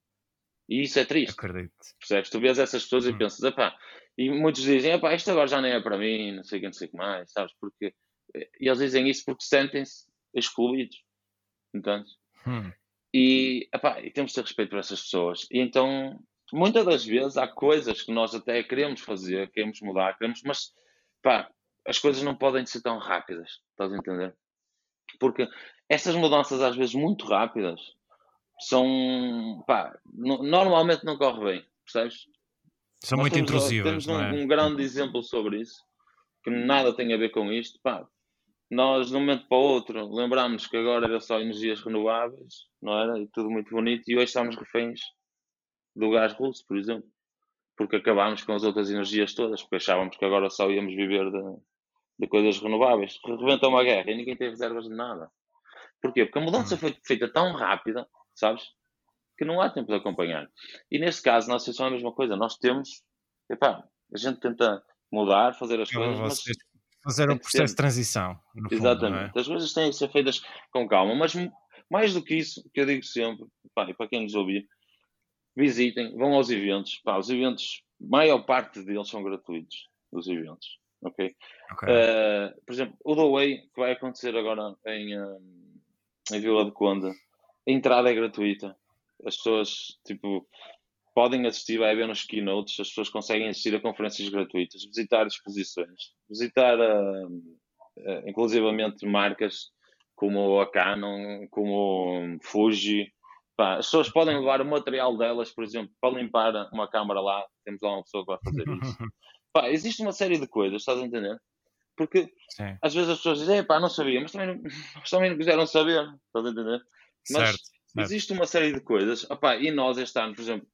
E isso é triste. Acredito. Percebes? Tu vês essas pessoas hum. e pensas, epá, e muitos dizem, epá, isto agora já nem é para mim, não sei o que, não sei o que mais, sabes? Porque, e eles dizem isso porque sentem-se excluídos. Entendes? Hum. E, epá, e temos de ter respeito por essas pessoas. E então, muitas das vezes há coisas que nós até queremos fazer, queremos mudar, queremos, mas, pá, as coisas não podem ser tão rápidas. Estás a entender? Porque essas mudanças, às vezes muito rápidas, são. Pá, normalmente não corre bem, percebes? São Nós muito temos, intrusivas. Temos um, é? um, grande exemplo sobre isso, que nada tem a ver com isto. Pá, nós, de um momento para o outro, lembrámos que agora era só energias renováveis, não era? E tudo muito bonito, e hoje estamos reféns do gás russo, por exemplo. Porque acabámos com as outras energias todas, porque achávamos que agora só íamos viver de, de coisas renováveis. Rebenta uma guerra e ninguém tem reservas de nada. Porquê? Porque a mudança foi feita tão rápida, sabes? Que não há tempo de acompanhar. E neste caso, na associação é a mesma coisa. Nós temos, epá, a gente tenta mudar, fazer as coisas, mas fazer um processo de transição. Exatamente. Fundo, é? As coisas têm que ser feitas com calma, mas mais do que isso, que eu digo sempre, pá, e para quem nos ouvir, visitem, vão aos eventos. Pá, os eventos, maior parte deles são gratuitos, os eventos ok? okay. Uh, por exemplo, o The Way, que vai acontecer agora em, uh, em Vila de Conda, a entrada é gratuita. As pessoas, tipo, podem assistir, vai haver nos keynotes, as pessoas conseguem assistir a conferências gratuitas, visitar exposições, visitar, uh, inclusivamente, marcas como a Canon, como Fuji, Pá, as pessoas podem levar o material delas, por exemplo, para limpar uma câmara lá. Temos lá uma pessoa que vai fazer isso. (laughs) Pá, existe uma série de coisas, estás a entender? Porque Sim. às vezes as pessoas dizem, pá, não sabia, mas também não, (laughs) mas também não quiseram saber, estás a entender? Mas certo, certo. existe uma série de coisas, opá, e nós este ano, por exemplo,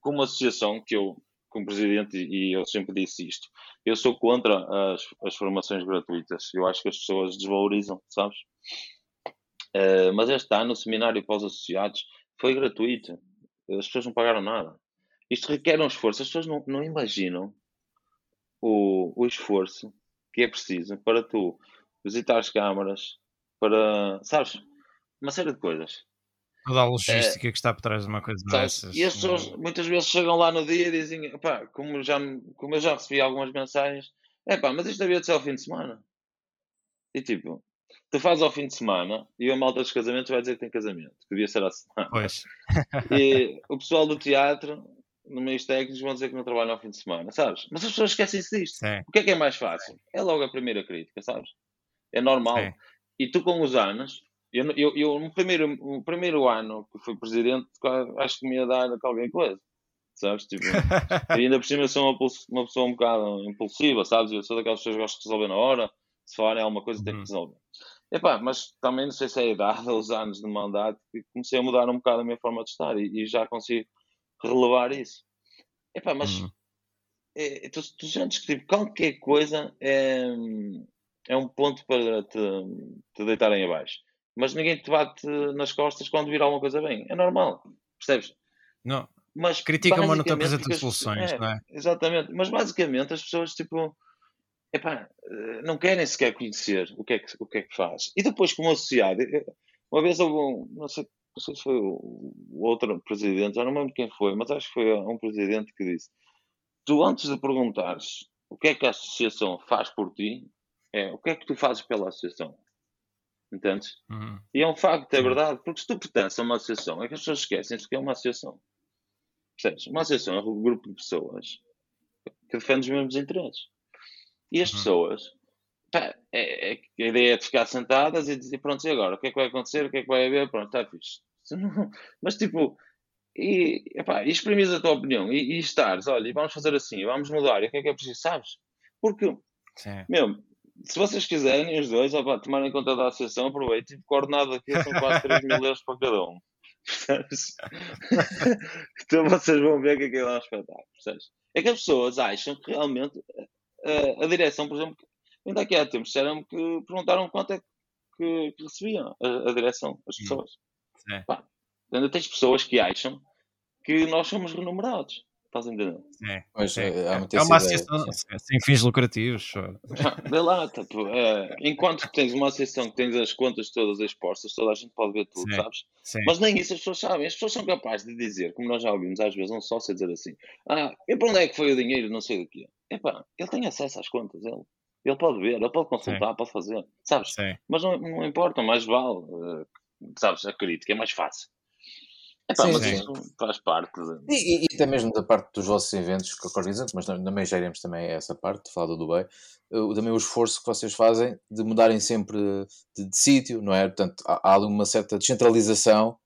como associação, que eu como presidente, e eu sempre disse isto, eu sou contra as, as formações gratuitas. Eu acho que as pessoas desvalorizam, sabes? Uh, mas este ano o seminário para os associados foi gratuito. As pessoas não pagaram nada. Isto requer um esforço. As pessoas não, não imaginam o, o esforço que é preciso para tu visitar as câmaras, para, sabes, uma série de coisas. Toda a logística é, que está por trás de uma coisa dessas. E as pessoas muitas vezes chegam lá no dia e dizem, pá, como, já, como eu já recebi algumas mensagens, é pá, mas isto havia de ser ao fim de semana. E tipo, tu fazes ao fim de semana e a malta dos casamentos vai dizer que tem casamento, que devia ser à semana. Pois. E o pessoal do teatro, no meio técnicos, vão dizer que não trabalham ao fim de semana, sabes? Mas as pessoas esquecem-se disto. Sim. O que é que é mais fácil? É logo a primeira crítica, sabes? É normal. Sim. E tu com os anos eu, eu, eu, no, primeiro, no primeiro ano que fui presidente, acho que me ia dar qualquer coisa. Sabes? Tipo, e (laughs) ainda por cima sou uma, uma, pessoa um bocado impulsiva, sabes? Eu sou daquelas pessoas que gostam de resolver na hora. Se falarem alguma coisa, tem que uhum. Epá, mas também não sei se é a idade ou os anos de mandato que comecei a mudar um bocado a minha forma de estar e, e já consigo relevar isso. Epá, mas uhum. é, tu, tu sentes que tipo, qualquer coisa é, é um ponto para te, te deitarem abaixo mas ninguém te bate nas costas quando vir alguma coisa bem. É normal, percebes? Não. Mas critica mas não te apresenta soluções, é, não é? Exatamente. Mas basicamente as pessoas tipo epá, eh, não querem sequer conhecer o que, é que, o que é que faz. E depois, como associado, uma vez houve um, não sei, não sei se foi o, outro presidente, já não lembro quem foi, mas acho que foi um presidente que disse: Tu, antes de perguntares o que é que a associação faz por ti, é o que é que tu fazes pela associação. Entendes? Uhum. E é um facto, é verdade, porque se tu pertences a uma associação, é que as pessoas esquecem-se que é uma associação. Percebes? Uma associação é um grupo de pessoas que defende os mesmos interesses. E as uhum. pessoas, pá, é, é, a ideia é de ficar sentadas e dizer, pronto, e agora? O que é que vai acontecer? O que é que vai haver? Pronto, está fixe. (laughs) Mas tipo, e, epá, e a tua opinião e, e estares, olha, e vamos fazer assim, vamos mudar, e o que é que é preciso, sabes? Porque, Sim. meu, se vocês quiserem, os dois, opa, tomarem conta da associação, aproveitem. Tipo, coordenado aqui são quase 3 mil euros para cada um. (laughs) então vocês vão ver que aquilo é um espetáculo. Percebes? É que as pessoas acham que realmente a, direção, por exemplo, ainda aqui há tempos disseram-me que perguntaram quanto é que, que recebiam a, a, direção, as hum. pessoas. Hum. Pá, ainda tens pessoas que acham que nós somos remunerados. Estás a entender? É, pois, é, é, é uma associação sem fins lucrativos. Vê lá, tipo, é, enquanto tens uma associação que tens as contas todas expostas, toda a gente pode ver tudo, sim, sabes? Sim. Mas nem isso as pessoas sabem. As pessoas são capazes de dizer, como nós já ouvimos às vezes, um sócio dizer assim: Ah, e para onde é que foi o dinheiro? Não sei do que. Epá, ele tem acesso às contas, ele. Ele pode ver, ele pode consultar, sim. pode fazer, sabes? Sim. Mas não, não importa, mais vale, uh, sabes? A crítica é mais fácil. Epá, sim, mas sim. isso faz parte. De... E, e, até mesmo da parte dos vossos eventos que organizam, mas também já iremos também a essa parte, de falar do Dubai, também o esforço que vocês fazem de mudarem sempre de, de sítio, não é? Portanto, há, há uma certa descentralização,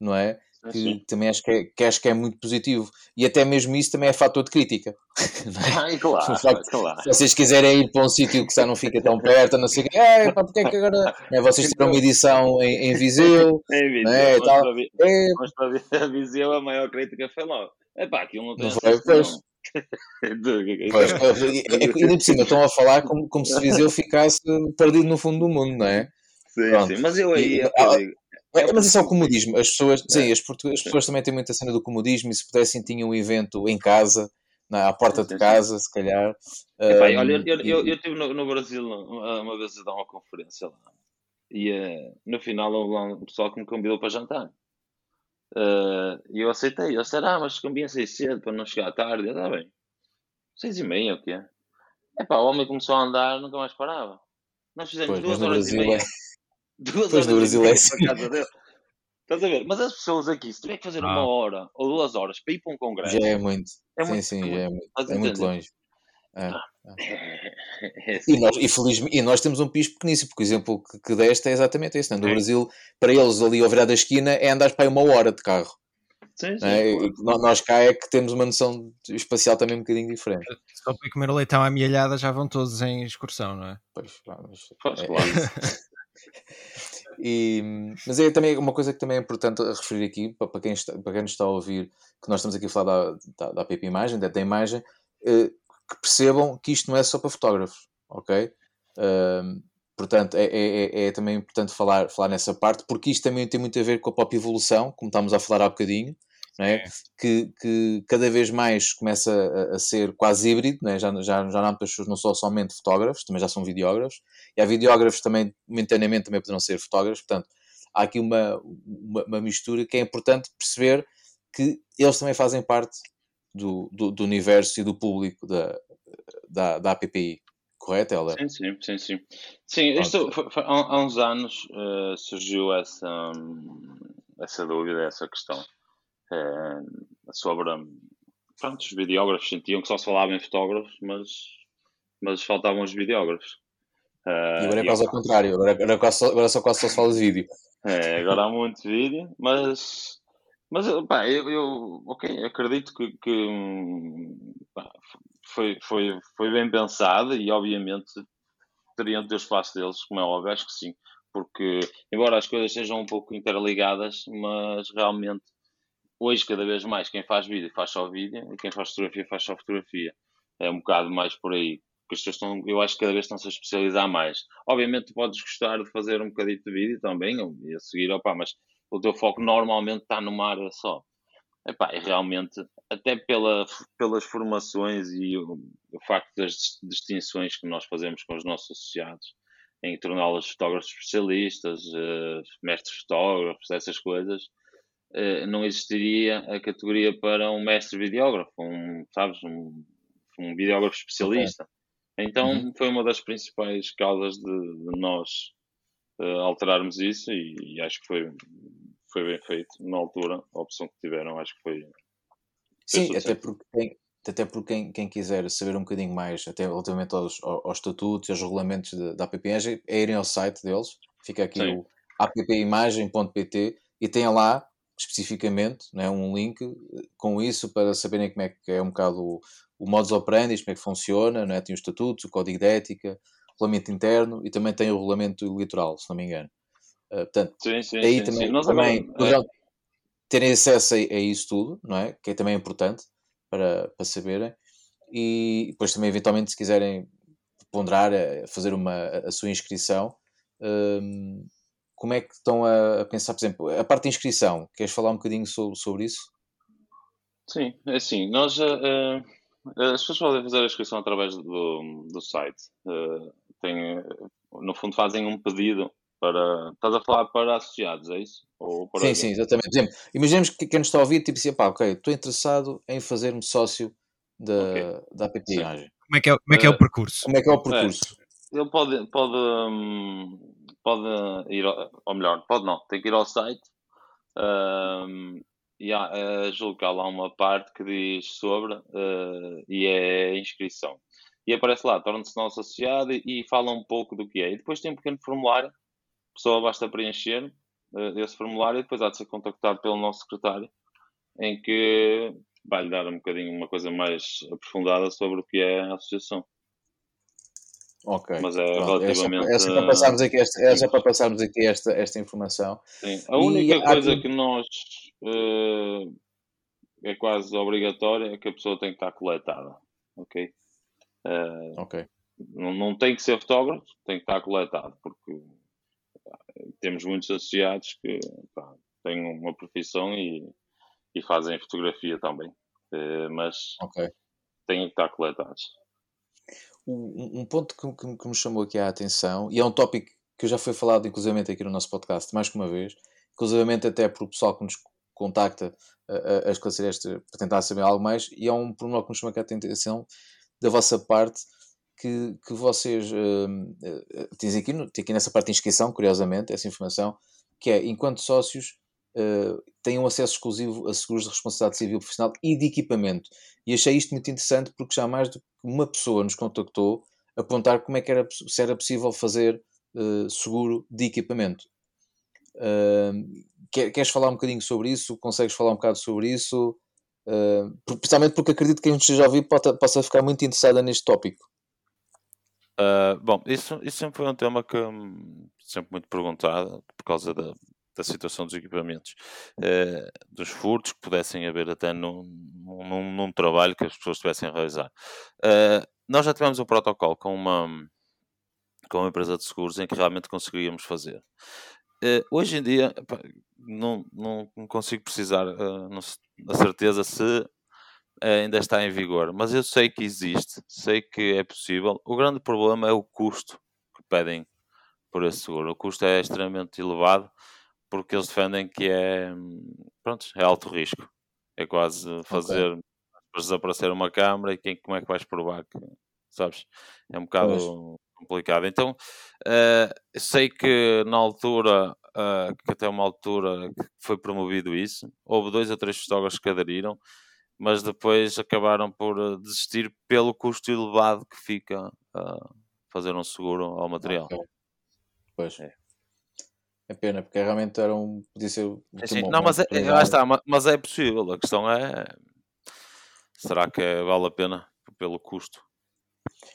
não é? Que também acho que, é, que acho que é muito positivo. E até mesmo isso também é fator de crítica. (laughs) É? claro, facto, claro. Se vocês quiserem ir para um sítio que já não fica tão perto, não sei o é, pá, porque é que agora é, vocês tiram uma edição em, em Viseu? (laughs) em Viseu, é, mas, tal. Para, é, para (laughs) Viseu a maior crítica foi logo. É pá, aquilo não tem não foi, pois. pois, pois, e, e, por cima estão a falar como, como se Viseu ficasse perdido no fundo do mundo, não é? Sim, sim, mas eu aí. Eu, eu, é, mas isso é o comodismo. As pessoas, sim, as, as, pessoas também têm muita cena do comodismo e se pudessem tinham um evento em casa, na, à porta de casa, se calhar. Epá, um, olha, eu, eu, eu estive no, no, Brasil uma vez a dar uma conferência lá e uh, no final houve lá um pessoal que me convidou para jantar. Uh, e eu aceitei. Eu disse, ah, mas combina cedo para não chegar à tarde. Está bem. Seis e meia, o quê? Epá, o homem começou a andar nunca mais parava. Nós fizemos pois, duas horas Brasil e meia. É Duas pois no Brasil é assim. Estás a ver? Mas as pessoas aqui, se tiver que fazer ah. uma hora ou duas horas para ir para um congresso. Já é muito. É sim, muito, sim, já é muito, é muito longe. É, ah. é. (laughs) Assim. E, nós, e, felizmente, e nós temos um piso pequeníssimo, porque o exemplo que, que deste é exatamente esse. Né? No Brasil, para eles ali ao virar da esquina, é andar para aí uma hora de carro. Sim, sim, é? Nós cá é que temos uma noção espacial também um bocadinho diferente. Só para comer o leitão à milhada já vão todos em excursão, não é? Pois, mas, pois é, claro. (laughs) (laughs) E, mas é também uma coisa que também é importante referir aqui, para, quem, está, para quem nos está a ouvir, que nós estamos aqui a falar da, da, da imagem, da, da imagem, eh, que percebam que isto não é só para fotógrafos, ok? Uh, portanto, é, é, é, é, também importante falar, falar nessa parte, porque isto também tem muito a ver com a própria evolução, como estávamos a falar há bocadinho, é? que, que cada vez mais começa a, a ser quase híbrido, é? já, já, já não, pessoas não são somente fotógrafos, também já são videógrafos, e há videógrafos também, momentaneamente, também poderão ser fotógrafos, portanto, há aqui uma, uma, uma, mistura que é importante perceber que eles também fazem parte do, do, do universo e do público da, da, da APPI. Correto, Helder? Sim, sim, sim. Sim, sim isto há, uns anos uh, surgiu essa, um, essa dúvida, essa questão uh, sobre. Pronto, os videógrafos sentiam que só se falava em fotógrafos, mas, mas faltavam os videógrafos. Uh, e agora é quase ao contrário, agora, agora, quase, agora só quase só se fala de vídeo. É, agora há muito vídeo, mas mas, pá, eu, eu ok, acredito que, que pá, foi, foi, foi bem pensado e, obviamente, teriam de ter espaço deles, como é óbvio, acho que sim. Porque, embora as coisas sejam um pouco interligadas, mas realmente, hoje, cada vez mais, quem faz vídeo faz só vídeo e quem faz fotografia faz só fotografia. É um bocado mais por aí. Porque as pessoas estão, eu acho que cada vez estão-se a especializar mais. Obviamente, podes gostar de fazer um bocadinho de vídeo também, e a seguir, opa, mas o teu foco normalmente está numa área só. Epá, realmente, até pela, pelas formações e o, o, facto das distinções que nós fazemos com os nossos associados, em torná-los fotógrafos especialistas, uh, mestres fotógrafos, essas coisas, não existiria a categoria para um mestre videógrafo, um, sabes, um, um videógrafo especialista. Okay. Então, uhum. foi uma das principais causas de, de nós uh, alterarmos isso e, e, acho que foi foi bem feito na altura, a opção que tiveram, acho que foi. Sim, até porque, quem, até porque quem, quem, quiser saber um bocadinho mais, até relativamente aos, aos estatutos e aos regulamentos da AppEngine, é irem ao site deles, fica aqui Sim. o appimagem.pt e tem lá especificamente né, um link com isso para saberem como é que é um bocado o, o modus operandi, como é que funciona, né? tem os estatutos, o código de ética, o regulamento interno e também tem o regulamento eleitoral, se não me engano. Uh, portanto, sim, sim, aí sim, também, sim. também é... terem acesso a, a, isso tudo, não é? Que é também importante para, para saberem. E depois também, eventualmente, se quiserem ponderar, a fazer uma, a sua inscrição, um, como é que estão a, pensar, por exemplo, a parte de inscrição? Queres falar um bocadinho sobre, sobre isso? Sim, é assim, nós uh, as pessoas podem fazer a inscrição através do, do site. Uh, tem, no fundo fazem um pedido para. Estás a falar para associados, é isso? Ou para sim, sim, exatamente. Por exemplo, imaginemos que quem nos está a ouvir, tipo assim, pá, ok, estou interessado em fazer-me sócio da, okay. da app Como é, que é, como é que é o eh, percurso? Como é que é o percurso? É, ele pode, pode, hum, pode ir, ou melhor, pode não, tem que ir ao site um, e há, uh, julgo que há lá uma parte que diz sobre uh, e é inscrição. E aparece lá, torna-se nosso associado e, e, fala um pouco do que é. E depois tem um pequeno formulário pessoa basta preencher uh, esse formulário e depois há de ser contactado pelo nosso secretário, em que vai-lhe dar um bocadinho uma coisa mais aprofundada sobre o que é a associação. Ok. Mas é Pronto, relativamente. É só, é para passarmos aqui, esta, é só para passarmos aqui esta, esta informação. Sim. A única e coisa que nós uh, é quase obrigatória é que a pessoa tem que estar coletada. Ok? Uh, ok. Não, não tem que ser fotógrafo, tem que estar coletado, porque temos muitos associados que pá, têm uma profissão e, e fazem fotografia também, uh, mas okay. têm que estar coletados. Um, um ponto que, que, que, me chamou aqui a atenção, e é um tópico que já foi falado inclusive aqui no nosso podcast, mais que uma vez, inclusive até para o pessoal que nos contacta a, a esclarecer este, para tentar saber algo mais, e é um pormenor que me chama aqui a atenção da vossa parte, que, que vocês uh, uh, têm aqui, tem aqui nessa parte de inscrição, curiosamente, essa informação, que é, enquanto sócios, têm um acesso exclusivo a seguros de responsabilidade civil profissional e de equipamento. E achei isto muito interessante porque já mais do que uma pessoa nos contactou apontar como é que era, se era possível fazer uh, seguro de equipamento. Uh, queres falar um bocadinho sobre isso? Consegues falar um bocado sobre isso? Uh, principalmente porque acredito que quem nos esteja a ouvir possa, possa ficar muito interessada neste tópico. Uh, bom, isso, isso sempre foi um tema que hum, sempre muito perguntado por causa da, da situação dos equipamentos, uh, dos furtos que pudessem haver até num, num, num, trabalho que as pessoas estivessem a realizar. Uh, nós já tivemos um protocolo com uma, com uma empresa de seguros em que realmente conseguiríamos fazer. Uh, hoje em dia, não, não consigo precisar uh, a certeza se ainda está em vigor, mas eu sei que existe, sei que é possível. O grande problema é o custo que pedem por esse seguro. O custo é extremamente elevado porque eles defendem que é, pronto, é alto risco. É quase fazer okay. desaparecer uma câmara e quem, como é que vais provar que, sabes? É um bocado pois. complicado. Então, uh, sei que na altura, uh, que até uma altura foi promovido isso, houve dois ou três fotógrafos que aderiram, mas depois acabaram por eh, desistir pelo custo elevado que fica uh, fazer um seguro ao material. Okay. Pois. É. É pena, porque realmente era um. Podia ser. Sim, não, mas é, lá está, mas é possível. A questão é. Será que vale a pena pelo custo?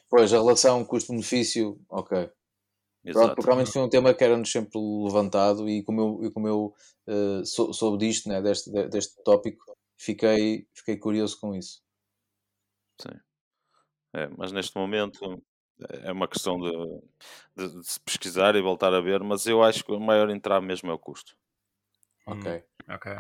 Pois, a relação custo-benefício, ok. Pronto, porque realmente foi um tema que era-nos sempre levantado e como eu, como eu uh, sou, soube disto, né, deste, deste tópico, fiquei, fiquei curioso com isso. Sim. É, mas neste momento é uma questão de, de, de, se pesquisar e voltar a ver, mas eu acho que o maior entrave mesmo é o custo. Ok. Hum, ok.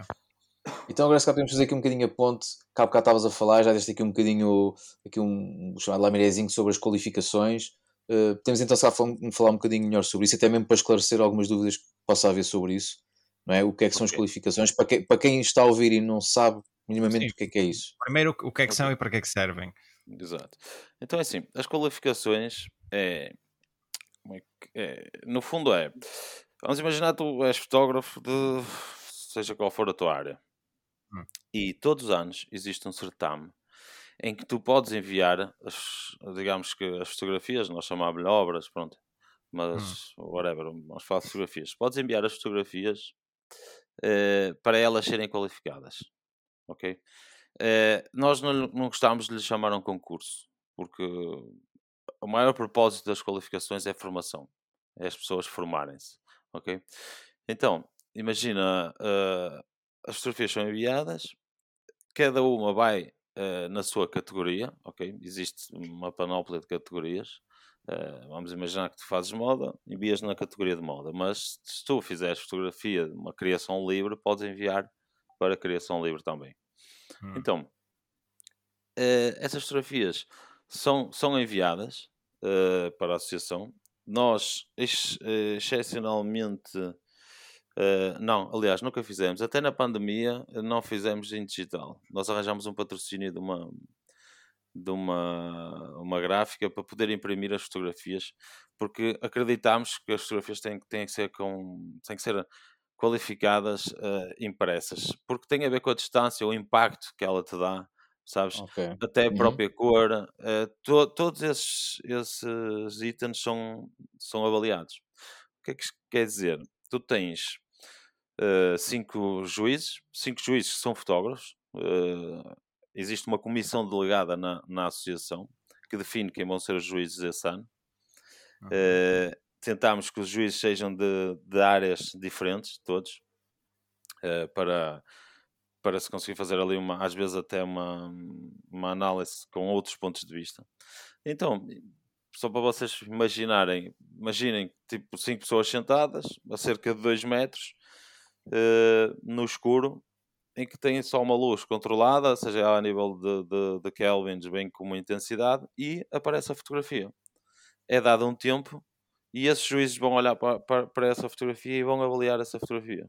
Então agora se cá podemos fazer aqui um bocadinho a ponte, cá bocado estavas a falar, já deste aqui um bocadinho, aqui um, um chamado lamirezinho sobre as qualificações. Uh, temos então só falar um bocadinho melhor sobre isso, até mesmo para esclarecer algumas dúvidas que possa haver sobre isso, não é? O que é que são as qualificações, para, que, para quem está a ouvir e não sabe minimamente Sim. o que é que é isso. Primeiro, o que é que são e para que é que servem. Exato. Então é assim, as qualificações é, é, é, no fundo é, vamos imaginar tu és fotógrafo de seja qual for a tua área. Hum. E todos os anos existe um certame em que tu podes enviar, as, digamos que as fotografias, nós chamamos-lhe obras, pronto, mas hum. whatever, vamos falar de fotografias. Podes enviar as fotografias eh, para elas serem qualificadas, ok? Eh, nós não, não gostamos de lhe chamar um concurso, porque o maior propósito das qualificações é formação, é as pessoas formarem-se, ok? Então, imagina, uh, as fotografias são enviadas, cada uma vai uh, na sua categoria, ok? Existe uma panóplia de categorias. Uh, vamos imaginar que tu fazes moda, envias na categoria de moda, mas se tu fizeres fotografia de uma criação livre, podes enviar para criação livre também. Hum. Então, uh, essas fotografias são, são enviadas uh, para a associação. Nós, ex, excepcionalmente, uh, não, aliás, nunca fizemos. Até na pandemia, não fizemos em digital. Nós arranjamos um patrocínio de uma, de uma, uma gráfica para poder imprimir as fotografias, porque acreditamos que as fotografias têm, têm, que, ser com, têm que ser qualificadas uh, impressas, porque tem a ver com a distância, o impacto que ela te dá, sabes? Okay. Até a uhum. própria uhum. cor, uh, to, todos esses, esses itens são, são avaliados. O que é que isto quer dizer? Tu tens uh, cinco juízes, cinco juízes que são fotógrafos, existe uma comissão delegada na, na associação que define quem vão ser os juízes esse ano. Uhum tentámos que os juízes sejam de, de áreas diferentes, todos, uh, para, para se conseguir fazer ali, uma, às vezes, até uma, uma análise com outros pontos de vista. Então, só para vocês imaginarem, imaginem tipo cinco pessoas sentadas a cerca de 2 metros uh, no escuro, em que têm só uma luz controlada, seja a nível de, de, de kelvins, bem como intensidade, e aparece a fotografia. É dado um tempo e esses juízes vão olhar para, para, para essa fotografia e vão avaliar essa fotografia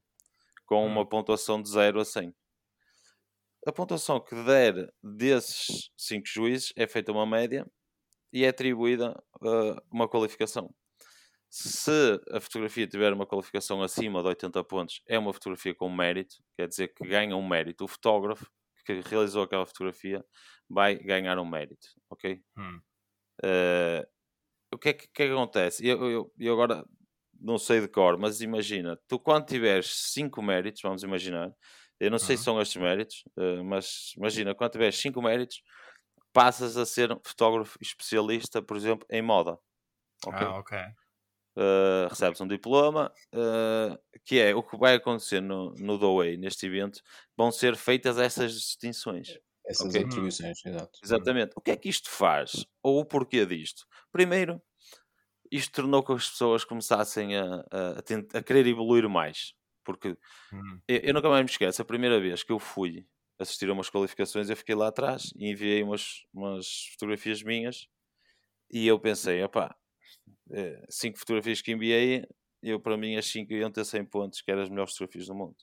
com uma hum. pontuação de 0 a 100. A pontuação que der desses 5 juízes é feita uma média e é atribuída uh, uma qualificação. Se a fotografia tiver uma qualificação acima de 80 pontos, é uma fotografia com mérito, quer dizer que ganha um mérito. O fotógrafo que realizou aquela fotografia vai ganhar um mérito, ok? Hum. Uh, o que é que, que, é que acontece? Eu, eu, eu, agora não sei de cor, mas imagina, tu quando tiveres 5 méritos, vamos imaginar, eu não sei uhum. se são estes méritos, uh, mas imagina, quando tiveres 5 méritos, passas a ser fotógrafo especialista, por exemplo, em moda, Okay? Ah, ok. Uh, recebes um diploma, uh, que é o que vai acontecer no, no Doway, neste evento, vão ser feitas essas distinções. Essas okay? atribuições, exato. Exatamente. O que é que isto faz? Ou o porquê disto? Primeiro, isto tornou que as pessoas começassem a, a, a, tentar, a querer evoluir mais. Porque hum. eu, eu, nunca mais me esqueço, a primeira vez que eu fui assistir a umas qualificações, eu fiquei lá atrás e enviei umas, umas fotografias minhas e eu pensei, opá, eh, cinco fotografias que enviei, eu para mim as cinco iam ter 100 pontos, que eram as melhores fotografias do mundo.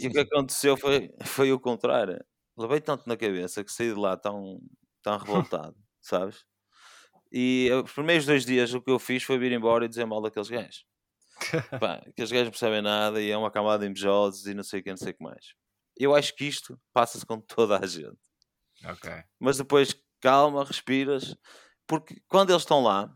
e o que (laughs) aconteceu foi, foi o contrário. Levei tanto na cabeça que saí de lá tão, tão (laughs) revoltado, sabes? E os primeiros dois dias o que eu fiz foi vir embora e dizer mal daqueles gajos. (laughs) Pá, aqueles gajos não percebem nada e é uma camada de invejosos e não sei o que, não sei o que mais. Eu acho que isto passa-se com toda a gente. Ok. Mas depois calma, respiras, porque quando eles estão lá,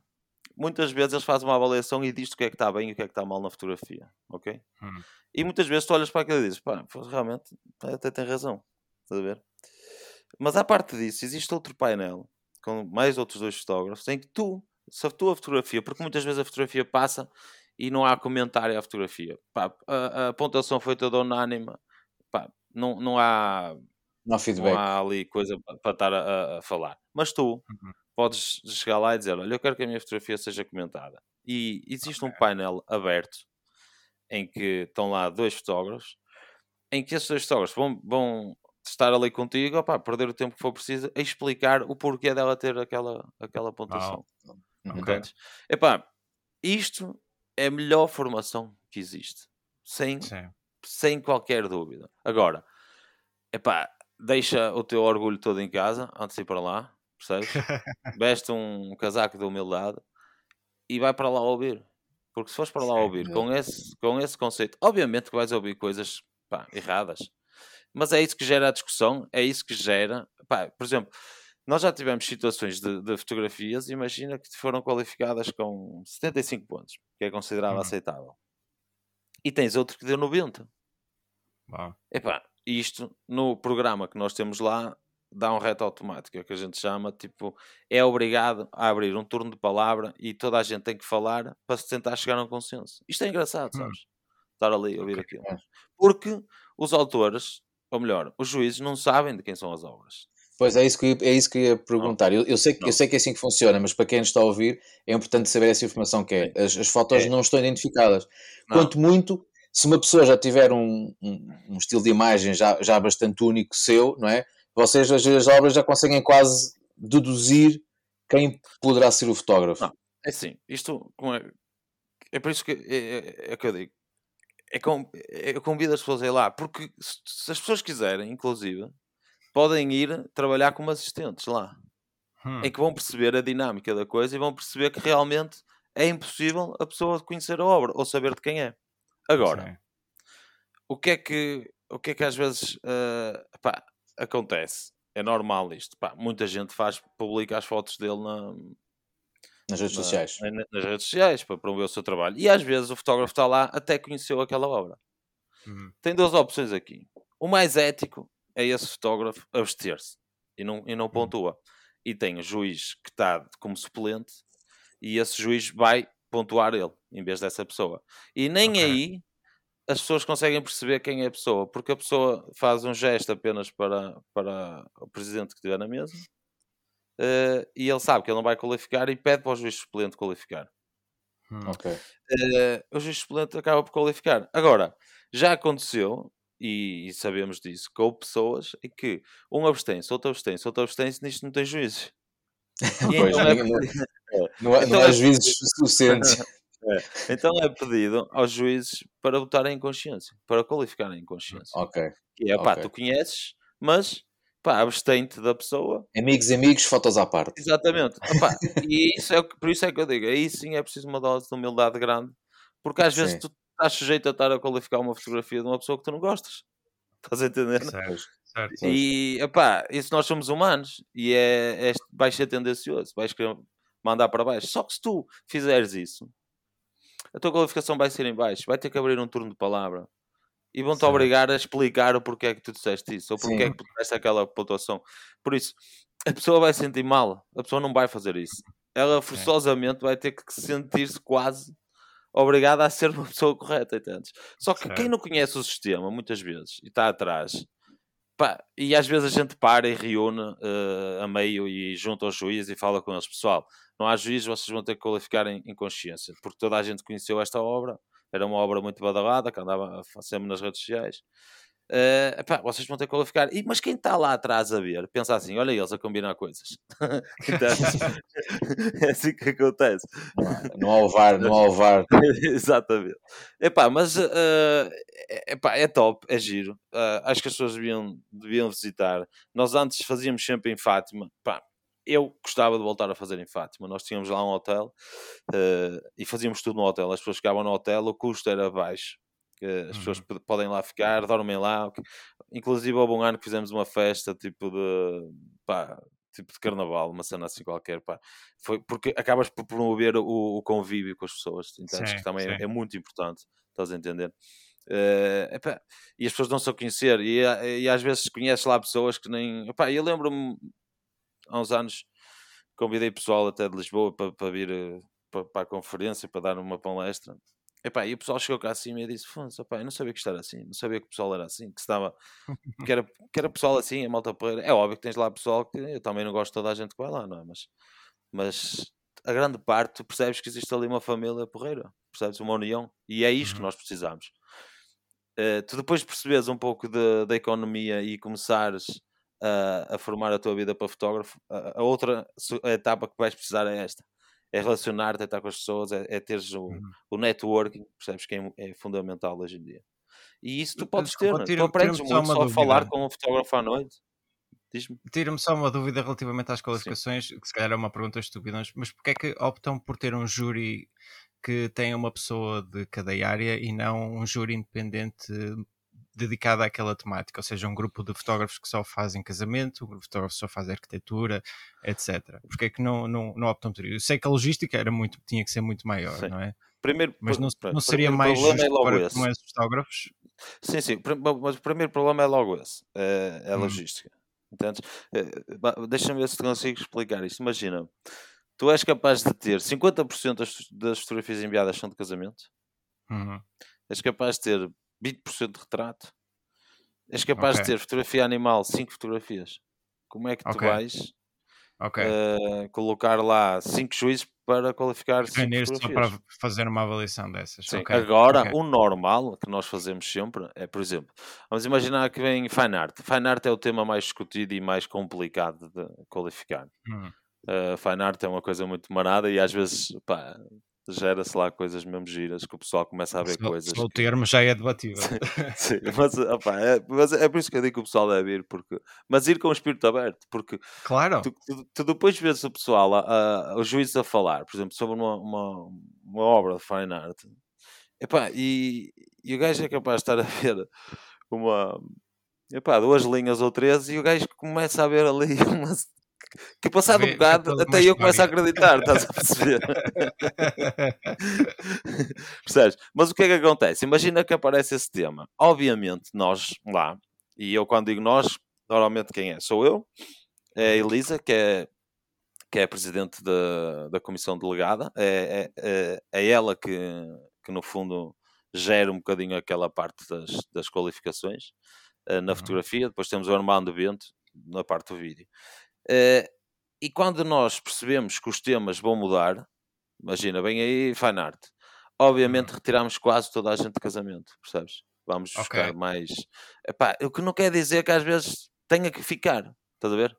muitas vezes eles fazem uma avaliação e diz o que é que está bem e o que é que está mal na fotografia, ok? Hum. E muitas vezes tu olhas para aquilo e dizes, pá, realmente até tem razão, estás a ver? Mas à parte disso, existe outro painel com mais outros dois fotógrafos em que tu, se a tua fotografia, porque muitas vezes a fotografia passa e não há comentário à fotografia, pá, a, a pontuação foi toda unânime, pá, não, não há não. Não há ali coisa para estar a, a falar. Mas tu, uhum podes chegar lá e dizer: Olha, eu quero que a minha fotografia seja comentada. E existe okay. um painel aberto em que estão lá dois fotógrafos, em que esses dois fotógrafos vão, vão estar ali contigo, perder o tempo que for preciso, a explicar o porquê dela ter aquela, aquela pontuação. Oh. Okay. Epá, isto é a melhor formação que existe. Sem, sem qualquer dúvida. Agora, epá, deixa o teu orgulho todo em casa antes de ir para lá percebes? (laughs) Veste um casaco de humildade e vai para lá ouvir. Porque se fores para lá ouvir com esse, com esse conceito, obviamente que vais ouvir coisas pá, erradas, mas é isso que gera a discussão, é isso que gera. Pá, por exemplo, nós já tivemos situações de, de, fotografias, imagina que foram qualificadas com 75 pontos, que é considerado uhum. aceitável, e tens outro que deu 90. Wow. Epá, isto no programa que nós temos lá dá um reto automático, é o que a gente chama, tipo, é obrigado a abrir um turno de palavra e toda a gente tem que falar para se tentar chegar a um consenso. Isto é engraçado, hum. sabes? Estar ali a ouvir okay. aquilo. Porque os autores, ou melhor, os juízes não sabem de quem são as obras. Pois é isso que, é isso que eu ia perguntar. Eu, eu, sei, eu sei que é assim que funciona, mas para quem nos está a ouvir é importante saber essa informação que é. As, as fotos é. não estão identificadas. Não. Quanto muito, se uma pessoa já tiver um, um, um, estilo de imagem já, já bastante único seu, não é? vocês as obras já conseguem quase deduzir quem poderá ser o fotógrafo. Não, é assim, isto é, é por isso que é, é, é que eu digo. É com, é, eu convido as pessoas a ir lá, porque se, se, as pessoas quiserem, inclusive, podem ir trabalhar como assistentes lá. Hum. Em que vão perceber a dinâmica da coisa e vão perceber que realmente é impossível a pessoa conhecer a obra ou saber de quem é. Agora, o que é que o que é que às vezes uh, pá, acontece. É normal isto. Pá, muita gente faz, publica as fotos dele na, nas redes sociais. nas redes sociais para promover o seu trabalho. E às vezes o fotógrafo está lá até conheceu aquela obra. Uhum. Tem duas opções aqui. O mais ético é esse fotógrafo abster-se e não, e não uhum. pontua. Uhum. E tem o juiz que está como suplente e esse juiz vai pontuar ele em vez dessa pessoa. E nem okay. aí as pessoas conseguem perceber quem é a pessoa, porque a pessoa faz um gesto apenas para, para o presidente que estiver na mesa uh, e ele sabe que ele não vai qualificar e pede para o juiz suplente qualificar. Hum. Okay. Uh, o juiz suplente acaba por qualificar. Agora, já aconteceu, e, e sabemos disso, que houve pessoas em que um abstém-se, outro abstém-se, outro abstém-se, nisto não tem juízes. (laughs) pois, então é, não, não, então não há é juízes suficientes. (laughs) É. Então é pedido aos juízes para votarem em consciência, para qualificarem em consciência. Ok. Que é, pá, okay. tu conheces, mas pá, abstente da pessoa. Amigos e amigos, fotos à parte. Exatamente. Epá, (laughs) e isso é, por isso é que eu digo, aí sim é preciso uma dose de humildade grande, porque às vezes sim. tu estás sujeito a estar a qualificar uma fotografia de uma pessoa que tu não gostas. (laughs) Estás a entender? Certo, certo. E, epá, isso nós somos humanos e é, é, vais ser tendencioso, vais querer mandar para baixo. Só que se tu fizeres isso, a tua qualificação vai ser em baixo, vai ter que abrir um turno de palavra e vão-te obrigar a explicar o porquê é que tu disseste isso ou porquê é que tu disseste aquela pontuação. Por isso, a pessoa vai sentir mal, a pessoa não vai fazer isso. ela forçosamente vai ter que sentir-se quase obrigada a ser uma pessoa correta, entendes? Só que certo. quem não conhece o sistema, muitas vezes, e está atrás, pá, e às vezes a gente para e reúne uh, a meio e junta aos juízes e fala com eles, pessoal, não há juízes, vocês vão ter que qualificar em, em consciência, porque toda a gente conheceu esta obra, era uma obra muito badalada, que andava sempre nas redes sociais, Uh, epá, vocês vão ter que qualificar. E, mas quem está lá atrás a ver, pensa assim: olha eles a combinar coisas. (laughs) então, (laughs) (laughs) é assim que acontece. Não há o VAR, não há o VAR. Exatamente. Epá, mas uh, epá, é top, é giro. Uh, acho que as pessoas deviam, deviam visitar. Nós antes fazíamos sempre em Fátima. Epá, eu gostava de voltar a fazer em Fátima. Nós tínhamos lá um hotel uh, e fazíamos tudo no hotel. As pessoas chegavam no hotel, o custo era baixo que as pessoas uhum. podem lá ficar, dormem lá. Inclusive, houve um ano que fizemos uma festa tipo de pá, tipo de carnaval, uma cena assim qualquer. Pá. Foi porque acabas por promover o, o convívio com as pessoas, então sim, que também é, é, muito importante, estás a entender? Uh, epá, e as pessoas não se a conhecer, e, e, às vezes conheces lá pessoas que nem. Epá, eu lembro-me há uns anos convidei pessoal até de Lisboa para, para vir eh, para, para a conferência, para dar uma palestra. Epá, e o pessoal chegou cá acima e disse: Fonso, eu não sabia que isto era assim, não sabia que o pessoal era assim, que estava que era, que era pessoal assim, a malta porreira. É óbvio que tens lá pessoal que eu também não gosto de toda a gente que vai lá, não é? Mas, mas a grande parte tu percebes que existe ali uma família porreira, percebes? Uma união, e é isto uhum. que nós precisamos. Uh, tu depois percebes um pouco da economia e começares a, a formar a tua vida para fotógrafo, a, a outra etapa que vais precisar é esta é relacionar-te, é estar com as pessoas, é, é teres o, uhum. o networking, percebes que é, é, fundamental hoje em dia. E isso tu podes ter, tira, tu aprendes muito só a falar com um fotógrafo à noite. Tira-me só uma dúvida relativamente às qualificações, Sim. que se calhar é uma pergunta estúpida, mas porquê é que optam por ter um júri que tenha uma pessoa de cada área e não um júri independente dedicada àquela temática, ou seja, um grupo de fotógrafos que só fazem casamento, um grupo de fotógrafos que só fazem arquitetura, etc. Porque é que não, não, não optam por isso? Eu sei que a logística era muito, tinha que ser muito maior, sim. não é? Primeiro, mas não, não seria mais justo é para esse. com esses fotógrafos? Sim, sim, mas o primeiro problema é logo esse, é, é a hum. logística. Entendes? É, deixa-me ver se consigo explicar isto. Imagina, tu és capaz de ter 50% das, das fotografias enviadas são de casamento, uhum. és capaz de ter 20% de retrato, és capaz okay. de ter fotografia animal, 5 fotografias. Como é que tu okay. vais okay. uh, colocar lá 5 juízes para qualificar 5 fotografias? só para fazer uma avaliação dessas. Sim. Agora, o normal que nós fazemos sempre é, por exemplo, vamos imaginar que vem Fine Art. Fine Art é o tema mais discutido e mais complicado de qualificar. Hum. Uh, fine art é uma coisa muito marada e às vezes pá, gera-se lá coisas mesmo giras, que o pessoal começa a ver só, coisas. Só o termo já é debatível. (laughs) Sim, mas, opa, é, mas é por isso que eu digo que o pessoal deve ir, porque, mas ir com o espírito aberto, porque claro. tu, tu, tu depois vês o pessoal, a, a, os juízes a falar, por exemplo, sobre uma, uma, uma obra de fine art, epá, e, e o gajo é capaz de estar a ver uma. Epá, duas linhas ou três e o gajo começa a ver ali (laughs) uma, que passado um bocado até eu começo a acreditar, estás a perceber? (laughs) Percebes? Mas o que é que acontece? Imagina que aparece esse tema. Obviamente, nós lá, e eu quando digo nós, normalmente quem é? Sou eu, é a Elisa, que é, que é a presidente da, da comissão delegada, é, é, é, é ela que, que no fundo gera um bocadinho aquela parte das, das qualificações uh, na uhum. fotografia. Depois temos o Armando Bento na parte do vídeo. Uh, e quando nós percebemos que os temas vão mudar, imagina, vem aí Fine Art, obviamente uhum. retiramos quase toda a gente de casamento, percebes? Vamos buscar okay. mais. Epá, o que não quer dizer que às vezes tenha que ficar, estás a ver?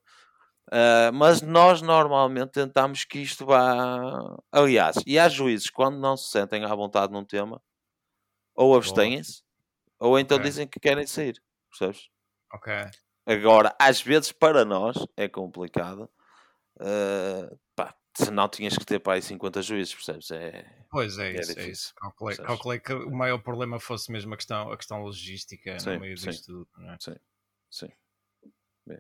Uh, mas nós normalmente tentamos que isto vá. Aliás, e há juízes quando não se sentem à vontade num tema, ou abstêm-se, ou então okay. dizem que querem sair, percebes? Ok. Agora, às vezes para nós é complicado. Uh, pá, senão tinhas que ter para aí 50 juízes, percebes? É, pois é, é isso, é isso. Calculei, calculei, que o maior problema fosse mesmo a questão, a questão logística sim, no meio sim. disto tudo. Não é? Sim, sim. É.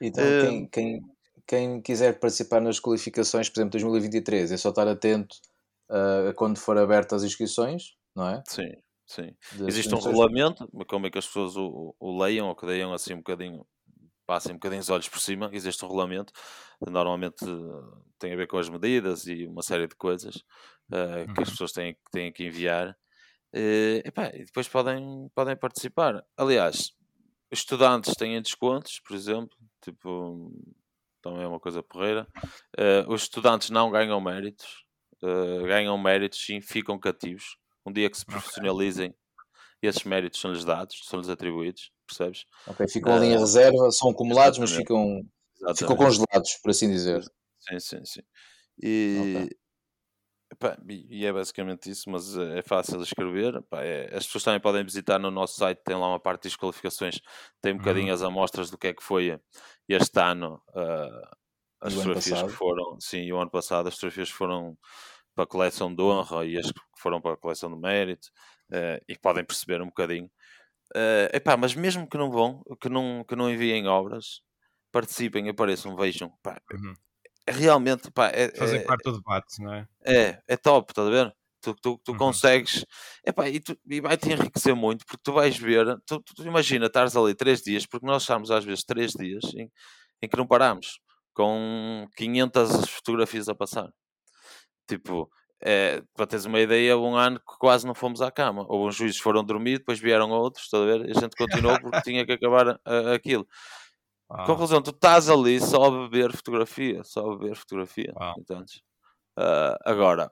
Então, uh, quem, quem, quem quiser participar nas qualificações, por exemplo, 2023, é só estar atento uh, a quando for abertas as inscrições, não é? Sim, Sim. Existe um regulamento, como é que as pessoas o, o leiam ou que deem assim um bocadinho, passem um bocadinho os olhos por cima. Existe um regulamento, normalmente tem a ver com as medidas e uma série de coisas uh, que as uhum. pessoas têm, têm que enviar. Uh, epá, e depois podem, podem participar. Aliás, estudantes têm descontos, por exemplo, tipo, também é uma coisa porreira. Uh, os estudantes não ganham méritos, uh, ganham méritos sim, ficam cativos. Um dia que se profissionalizem, esses méritos são-lhes dados, são-lhes atribuídos, percebes? Ok, ficam ali em eh, reserva, são acumulados, mas ficam, ficam congelados, por assim dizer. Sim, sim, sim. E, okay. Epá, e é basicamente isso, mas é fácil escrever. Epá, é, as pessoas também podem visitar no nosso site, tem lá uma parte de desqualificações, tem um bocadinho uhum. as amostras do que é que foi este ano, uh, as fotografias que foram, sim, e o ano passado as fotografias foram para a coleção de honra e as que foram para a coleção de mérito, uh, e podem perceber um bocadinho. Uh, epá, mas mesmo que não vão, que não, que não enviem obras, participem, apareçam, vejam. Uhum realmente pá, é, fazer é, parte do debate, não é? É, é top, estás a ver? Tu, tu, tu uhum. consegues epá, e, tu, e vai te enriquecer muito porque tu vais ver, tu, tu, imagina estares ali três dias, porque nós estamos às vezes três dias em, em que não paramos com 500 fotografias a passar. Tipo, é, para teres uma ideia, um ano que quase não fomos à cama. Ou uns juízes foram dormir, depois vieram outros, estás a ver? E a gente continuou (laughs) porque tinha que acabar a, aquilo. Ah. Conclusão, tu estás ali só a beber fotografia, só a beber fotografia. Ah. Entendes? Uh, agora,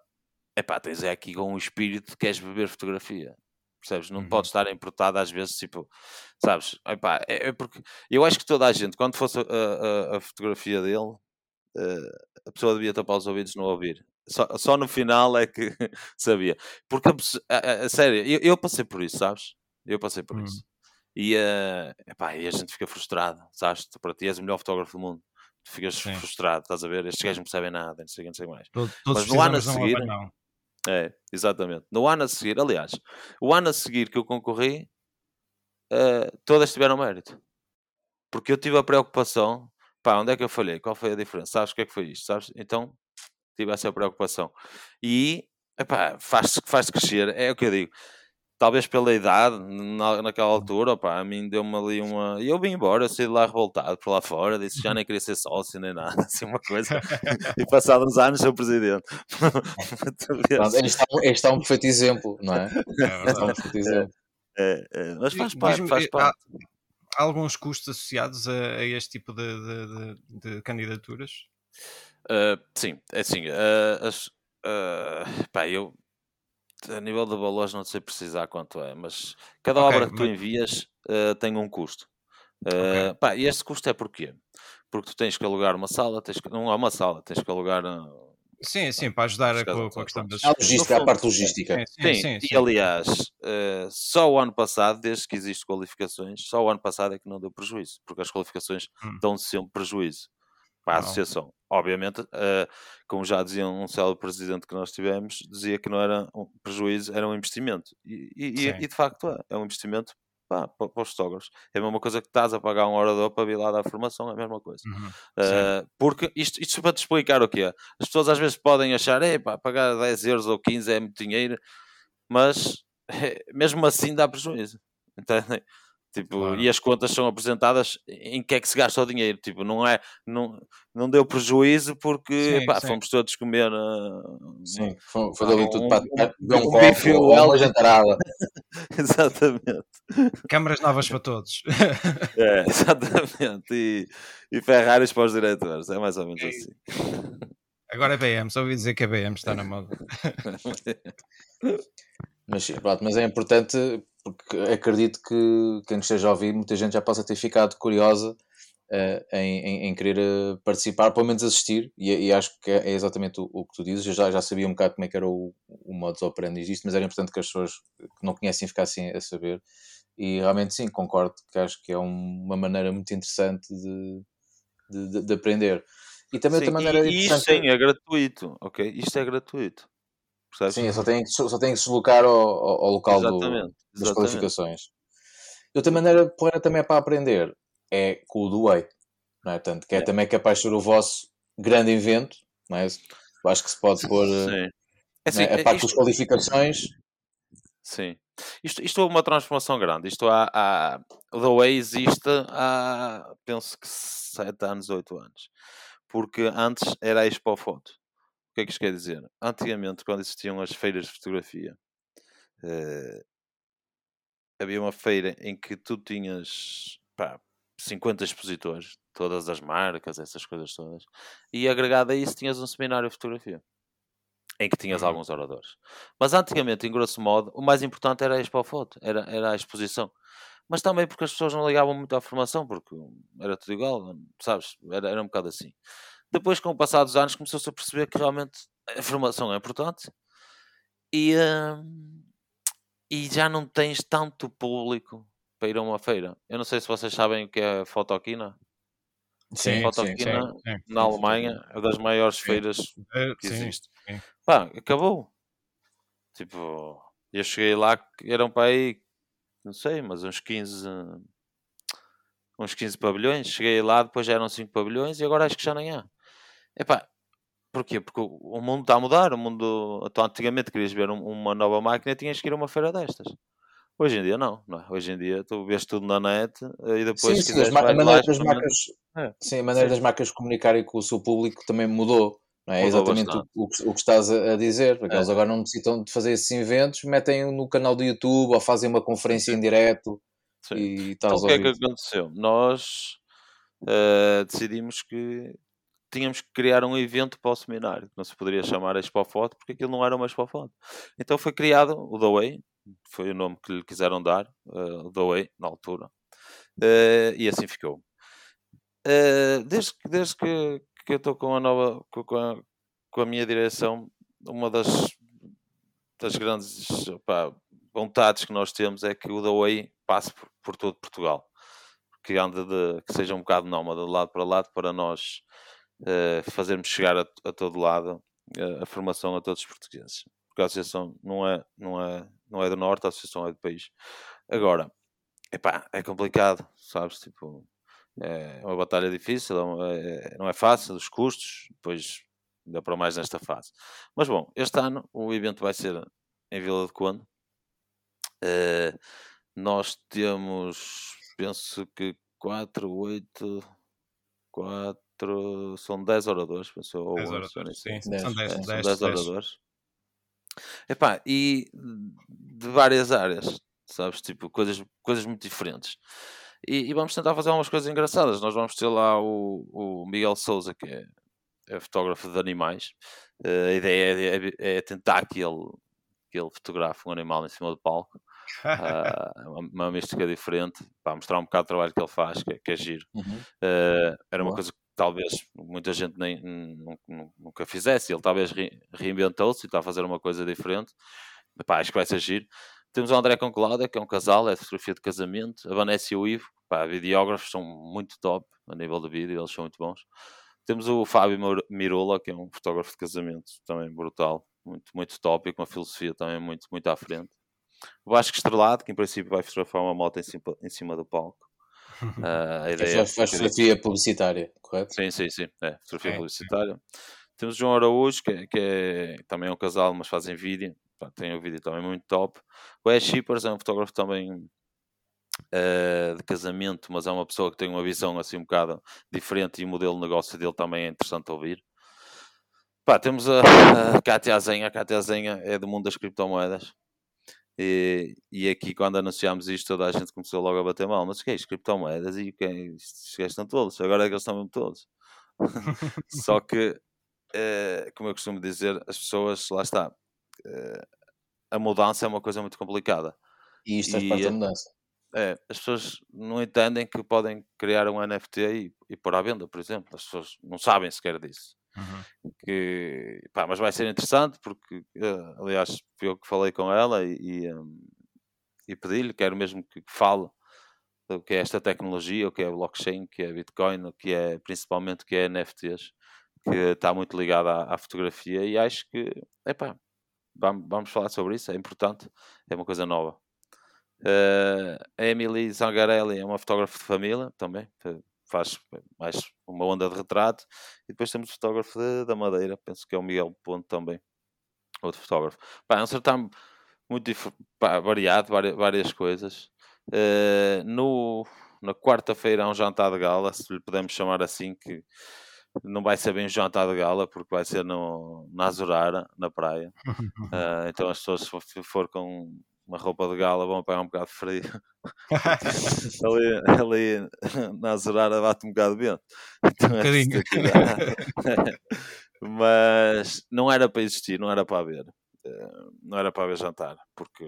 epá, tens é aqui com um espírito que queres beber fotografia. Percebes? Não uhum. podes estar importado às vezes, tipo, sabes? Epá, é, é, porque eu acho que toda a gente, quando fosse a, a, a fotografia dele, uh, a pessoa devia tapar os ouvidos no ouvir. Só, só no final é que (laughs) sabia. Porque, a, a, sério, eu, eu, passei por isso, sabes? Eu passei por uhum. isso. E, uh, epá, e a gente fica frustrado, sabes? Para ti és o melhor fotógrafo do mundo. Tu ficas Sim. frustrado, estás a ver? Estes gajos não percebem nada, não sei, não sei mais. Todos Mas no ano a seguir. Não. É, exatamente. No ano a seguir, aliás, o ano a seguir que eu concorri, uh, todas tiveram mérito. Porque eu tive a preocupação, pá, onde é que eu falhei? Qual foi a diferença? Sabes o que é que foi isto? Sabes? Então, tive essa preocupação. E, epá, faz-te faz crescer, é o que eu digo talvez pela idade, na, naquela altura, opa, a mim deu-me ali uma. E eu vim embora, eu saí de lá revoltado por lá fora, disse já nem queria ser sócio nem nada, (laughs) assim uma coisa. (laughs) e passados uns anos sou presidente. (laughs) este, é, este é um perfeito exemplo, não é? é este é um perfeito exemplo. É, é, mas faz parte, faz parte. Há, há alguns custos associados a, a este tipo de, de, de, de candidaturas? Uh, sim, é assim. Uh, as, uh, pá, eu a nível de valores não sei precisar quanto é, mas cada okay, obra que tu envias uh, tem um custo. Uh, okay. pá, e este custo é porquê? Porque tu tens que alugar uma sala, tens que, não é uma sala, tens que alugar. Sim, sim, para ajudar com, com, a questão das. A logística, a parte logística. Sim, sim, sim, sim e aliás, uh, só o ano passado, desde que existem qualificações, só o ano passado é que não deu prejuízo, porque as qualificações hum. dão sempre prejuízo para a não. associação. Obviamente, uh, como já dizia um célebre presidente que nós tivemos, dizia que não era um prejuízo, era um investimento. E, e, e de facto é, é um investimento pá, para, para, os fotógrafos. É a mesma coisa que estás a pagar um orador para vir lá dar formação, é a mesma coisa. Uhum. Uh, porque isto, isto para te explicar o que é. As pessoas às vezes podem achar, é pá, pagar 10 euros ou 15 é muito dinheiro, mas (laughs) mesmo assim dá prejuízo. Entendem? Tipo, claro. E as contas são apresentadas em que é que se gasta o dinheiro. Tipo, não é. Não, não deu prejuízo porque sim, pá, sim. fomos todos comer. Uh, sim, foi, foi dali um, tudo para um, um, um bife ou uma jantarada. (laughs) exatamente. Câmaras novas para todos. (laughs) é, exatamente. E, e Ferraris para os diretores. É mais ou menos assim. Agora é BM, só ouvi dizer que a BM está na moda. (laughs) mas, pronto, mas é importante porque acredito que quem esteja a ouvir, muita gente já possa ter ficado curiosa uh, em, em, em, querer uh, participar, pelo menos assistir, e, e acho que é, exatamente o, o, que tu dizes. Eu já, já sabia um bocado como é que era o, o modus operandi disto, mas era importante que as pessoas que não conhecem ficassem a saber. E realmente sim, concordo que acho que é um, uma maneira muito interessante de, de, de, de aprender. E também sim, outra maneira e, interessante... Isto sim, é gratuito, ok? Isto é gratuito. Percebes? Sim, só tem, que, só tem que se deslocar ao, ao local do, das exatamente. qualificações. E outra maneira porra, também é para aprender é com o do Way, não é? Portanto, que é, é. também capaz de ser o vosso grande evento, não é? Acho que se pode pôr eh, é assim, é? a parte isto... das qualificações. Sim. Isto, isto houve uma transformação grande. Isto há, há, o The Way existe há, penso que 7 anos, 8 anos. porque antes era a Expo Foto. O que é que isto quer dizer? Antigamente, quando existiam as feiras de fotografia, uh, havia uma feira em que tu tinhas pá, 50 expositores, todas as marcas, essas coisas todas, e agregado a isso tinhas um seminário de fotografia em que tinhas uhum. alguns oradores. Mas antigamente, em grosso modo, o mais importante era a Expo Foto, era, era a exposição. Mas também porque as pessoas não ligavam muito à formação, porque era tudo igual, sabes? Era, era um bocado assim. Depois, com o passar dos anos, começou-se a perceber que realmente a formação é importante e, uh, e já não tens tanto público para ir a uma feira. Eu não sei se vocês sabem o que é a Fotoquina. Sim, Fotoquina sim, sim, na Alemanha é das maiores feiras é, que existe. Pá, acabou. Tipo, eu cheguei lá, eram para aí, não sei, mas uns 15, uns 15 pavilhões. Cheguei lá, depois já eram 5 pavilhões e agora acho que já nem há. Epá, porquê? Porque o mundo está a mudar. O mundo, então, antigamente querias ver uma nova máquina, tinhas que ir a uma feira destas. Hoje em dia não, não é? Hoje em dia tu vês tudo na net e depois sim, sim, a maneira das marcas, é. sim, a maneira sim. das marcas comunicarem com o seu público também mudou. Não é mudou exatamente o, o, o, que estás a, dizer, porque é. eles agora não necessitam de fazer esses eventos, metem no canal do YouTube ou fazem uma conferência em direto e então, o que é que aconteceu? Nós uh, decidimos que tínhamos que criar um evento para o seminário, que não se poderia chamar Expo Foto, porque aquilo não era uma Expo Foto. Então foi criado o The Way, foi o nome que lhe quiseram dar, uh, The Way, na altura, uh, e assim ficou. Uh, desde, desde que, que eu estou com a nova, com a, com a minha direção, uma das, das grandes vontades que nós temos é que o The Way passe por, por todo Portugal. Que anda de, que seja um bocado nómada de lado para lado para nós uh, fazermos chegar a, a todo lado uh, a formação a todos os portugueses. Porque a associação não é, não é, não é do norte, a associação é do país. Agora, epá, é complicado, sabes? Tipo, é uma batalha difícil, é, é, não é fácil, os custos, depois ainda para mais nesta fase. Mas bom, este ano o evento vai ser em Vila de Conde. Uh, nós temos, penso que 4, 8, 4, são 10 oradores, penso, ou 10 oradores, sim, são 10, são 10, é, 10, 10 oradores. Epá, e de várias áreas, sabes? Tipo, coisas, coisas muito diferentes. E, e, vamos tentar fazer algumas coisas engraçadas. Nós vamos ter lá o, o Miguel Souza, que é, é fotógrafo de animais. Uh, a ideia é, é, é, tentar que ele, que ele fotografe um animal em cima do palco. Uh, uma, uma mística diferente, para mostrar um bocado o trabalho que ele faz, que, é, que é giro. Uhum. Uh, era uma Boa. coisa que talvez muita gente nem, nunca fizesse. Ele talvez reinventou-se e está a fazer uma coisa diferente. Epá, acho que vai ser giro. Temos o André com Cláudia, que é um casal, é fotografia de casamento. A Vanessa e o Ivo, pá, videógrafos, são muito top a nível de vídeo, eles são muito bons. Temos o Fábio Mirola, que é um fotógrafo de casamento também brutal, muito, muito top e com uma filosofia também muito, muito à frente. O Vasco Estrelado, que em princípio vai fotografar uma moto em cima, em cima do palco. Uh, a ideia faz, faz fotografia publicitária, correto? Sim, sim, sim. É, fotografia é, publicitária. É. Temos João Araújo, que, é, que é, também é um casal, mas fazem vídeo. Pá, tem o um vídeo também muito top. O Ash Shippers é um fotógrafo também uh, de casamento, mas é uma pessoa que tem uma visão assim um bocado diferente e o modelo de negócio dele também é interessante ouvir. Pá, temos a, a Cátia Azenha. A Cátia Azenha é do mundo das criptomoedas. E, e aqui, quando anunciámos isto, toda a gente começou logo a bater mal. Mas o que é isto? Criptomoedas? E o que é isto? estão todos. Agora é que eles estão mesmo todos. (laughs) Só que, é, como eu costumo dizer, as pessoas, lá está, é, a mudança é uma coisa muito complicada. E isto é parte da mudança. É, as pessoas não entendem que podem criar um NFT e, e pôr à venda, por exemplo. As pessoas não sabem sequer disso. Uhum. Que, pá, mas vai ser interessante porque, uh, aliás, eu que falei com ela e, e, um, e pedi-lhe, quero mesmo que, fale do que é esta tecnologia, o que é blockchain, o que é Bitcoin, o que é principalmente o que é NFTs, que está muito ligado à, à fotografia e acho que, epá, vamos, vamos falar sobre isso, é importante, é uma coisa nova. Uh, a Emily Zangarelli é uma fotógrafa de família também, faz mais uma onda de retrato. E depois temos o fotógrafo de, da Madeira, penso que é o Miguel Ponto também, outro fotógrafo. Pá, é um certame muito pá, variado, várias, várias coisas. Uh, no, na quarta-feira há um jantar de gala, se lhe podemos chamar assim, que não vai ser bem jantar de gala, porque vai ser no, na Azurara, na praia. Uh, (laughs) então as pessoas, se for com uma roupa de gala, vão apanhar um bocado de frio. (laughs) ali, ali na Azurara bate um bocado de vento. Então, Um bocadinho. (laughs) Mas não era para existir, não era para haver. Eh, Não era para haver jantar, porque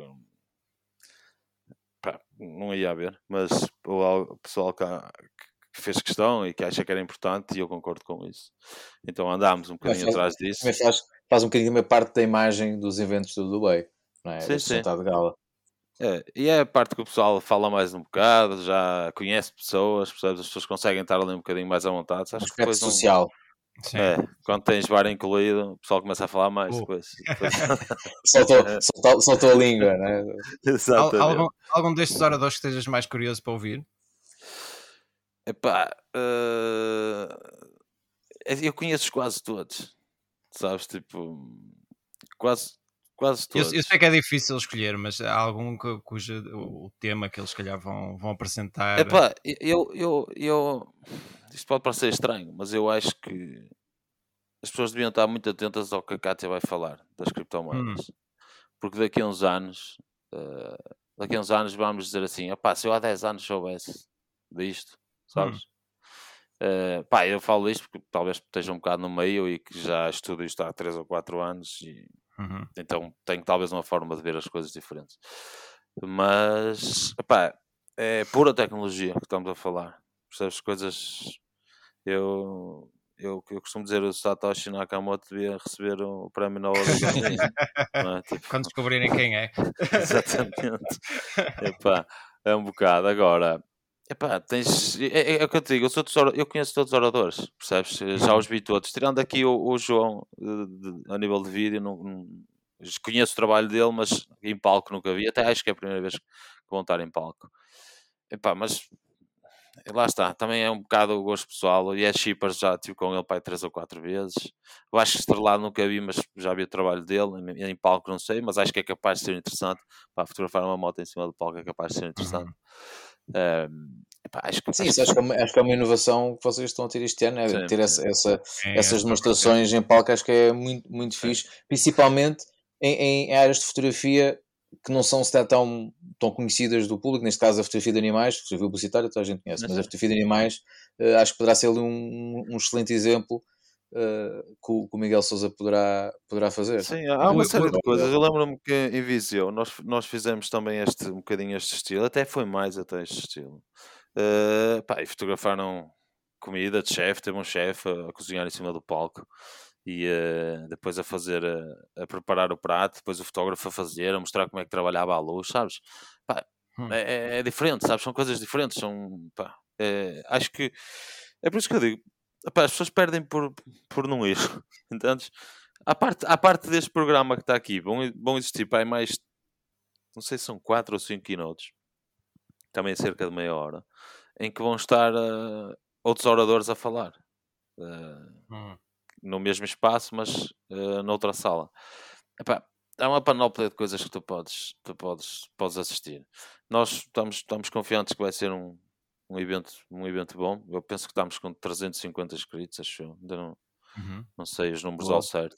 pá, não ia haver. Mas o al- o pessoal cá que fez questão e que acha que era importante, e eu concordo com isso. Então andámos um bocadinho faz- atrás disso. Também faz, faz um bocadinho também parte da imagem dos eventos do Dubai, não é? Sim, sim. de gala. É, e é a parte que o pessoal fala mais um bocado, já conhece pessoas, percebes? As pessoas conseguem estar ali um bocadinho mais à vontade. Acho que não- social. Sim. É, quando tens bar incluído, o pessoal começa a falar mais Oh. depois. (laughs) depois- Soltou, soltou, soltou a língua, né? (laughs) Al- Exatamente. algum, algum destes oradores que estejas mais curioso para ouvir? Epá, eh, eu conheço quase todos, sabes? Tipo, quase, quase Eu, todos. eu sei que é difícil escolher, mas há algum cu- cujo o, tema que eles, se calhar, vão, vão apresentar. Epá, eu, eu, eu, isto pode parecer estranho, mas eu acho que as pessoas deviam estar muito atentas ao que a Kátia vai falar das criptomoedas. Porque daqui a uns anos, eh, daqui a uns anos vamos dizer assim, opá, se eu há 10 anos soubesse disto, sabes? Eh, pá, eu falo isto porque talvez esteja um bocado no meio e que já estudo isto há 3 ou 4 anos e Uhum. então tenho talvez uma forma de ver as coisas diferentes. Mas, epá, é pura tecnologia que estamos a falar. Percebes? Coisas. Eu, eu, eu costumo dizer o Satoshi Nakamoto devia receber o prémio Nobel da (laughs) é? Tipo, Quando descobrirem quem é. (laughs) Exatamente. Epá, é um bocado. Agora, epá, tens. É, é, é o que eu te digo, eu, sou ora- eu conheço todos os oradores, percebes? Já os vi todos. Tirando aqui o, o João, eh, de- a nível de vídeo, não, não- conheço o trabalho dele, mas em palco nunca vi. Até acho que é a primeira vez que vão estar em palco. Epá, mas lá está, também é um bocado o gosto pessoal. E é Shippers já tive com ele pai três ou quatro vezes. Eu acho que estrelado nunca vi, mas já vi o trabalho dele. Em, em palco não sei, mas acho que é capaz de ser interessante. Para fotografar uma moto em cima do palco é capaz de ser interessante. Ahm, epá, acho que, Sim, acho isso acho que, é uma, acho que é uma inovação que vocês estão a ter este ano, é Sim, ter essa, essa- É, essas demonstrações em palco, acho que é muito, muito fixe, principalmente em, em áreas de fotografia que não são se calhar, tão, tão conhecidas do público, neste caso a fotografia de animais, fotografia publicitária toda a gente conhece, mas a Sim. fotografia de animais eh, acho que poderá ser ali um, um excelente exemplo eh, que, o, que o Miguel Souza poderá, poderá fazer. Sim, há uma série de coisas. Eu lembro-me que em Viseu nós, nós fizemos também este, um bocadinho este estilo, até foi mais até este estilo. Eh, pá, e fotografaram comida de chefe, teve um chefe a, a cozinhar em cima do palco e eh, depois a fazer, eh, a, preparar o prato, depois o fotógrafo a fazer, a mostrar como é que trabalhava a luz, sabes? Pá, Hum. é, é- é diferente, sabes? São coisas diferentes. São, pá, é, acho que é por isso que eu digo, as pessoas perdem por, por não ir, (laughs) entendes? À parte, à parte deste programa que está aqui, vão, vão existir pá, mais, não sei se são 4 ou 5 keynotes, também cerca de meia hora, em que vão estar eh, outros oradores a falar. Hum. no mesmo espaço, mas eh, noutra sala. Epá, há uma panóplia de coisas que tu podes, tu podes, podes assistir. Nós estamos, estamos confiantes que vai ser um, um, evento, um evento bom. Eu penso que estamos com 350 inscritos, acho eu. Ainda não, Uhum. não sei os números Boa. ao certo.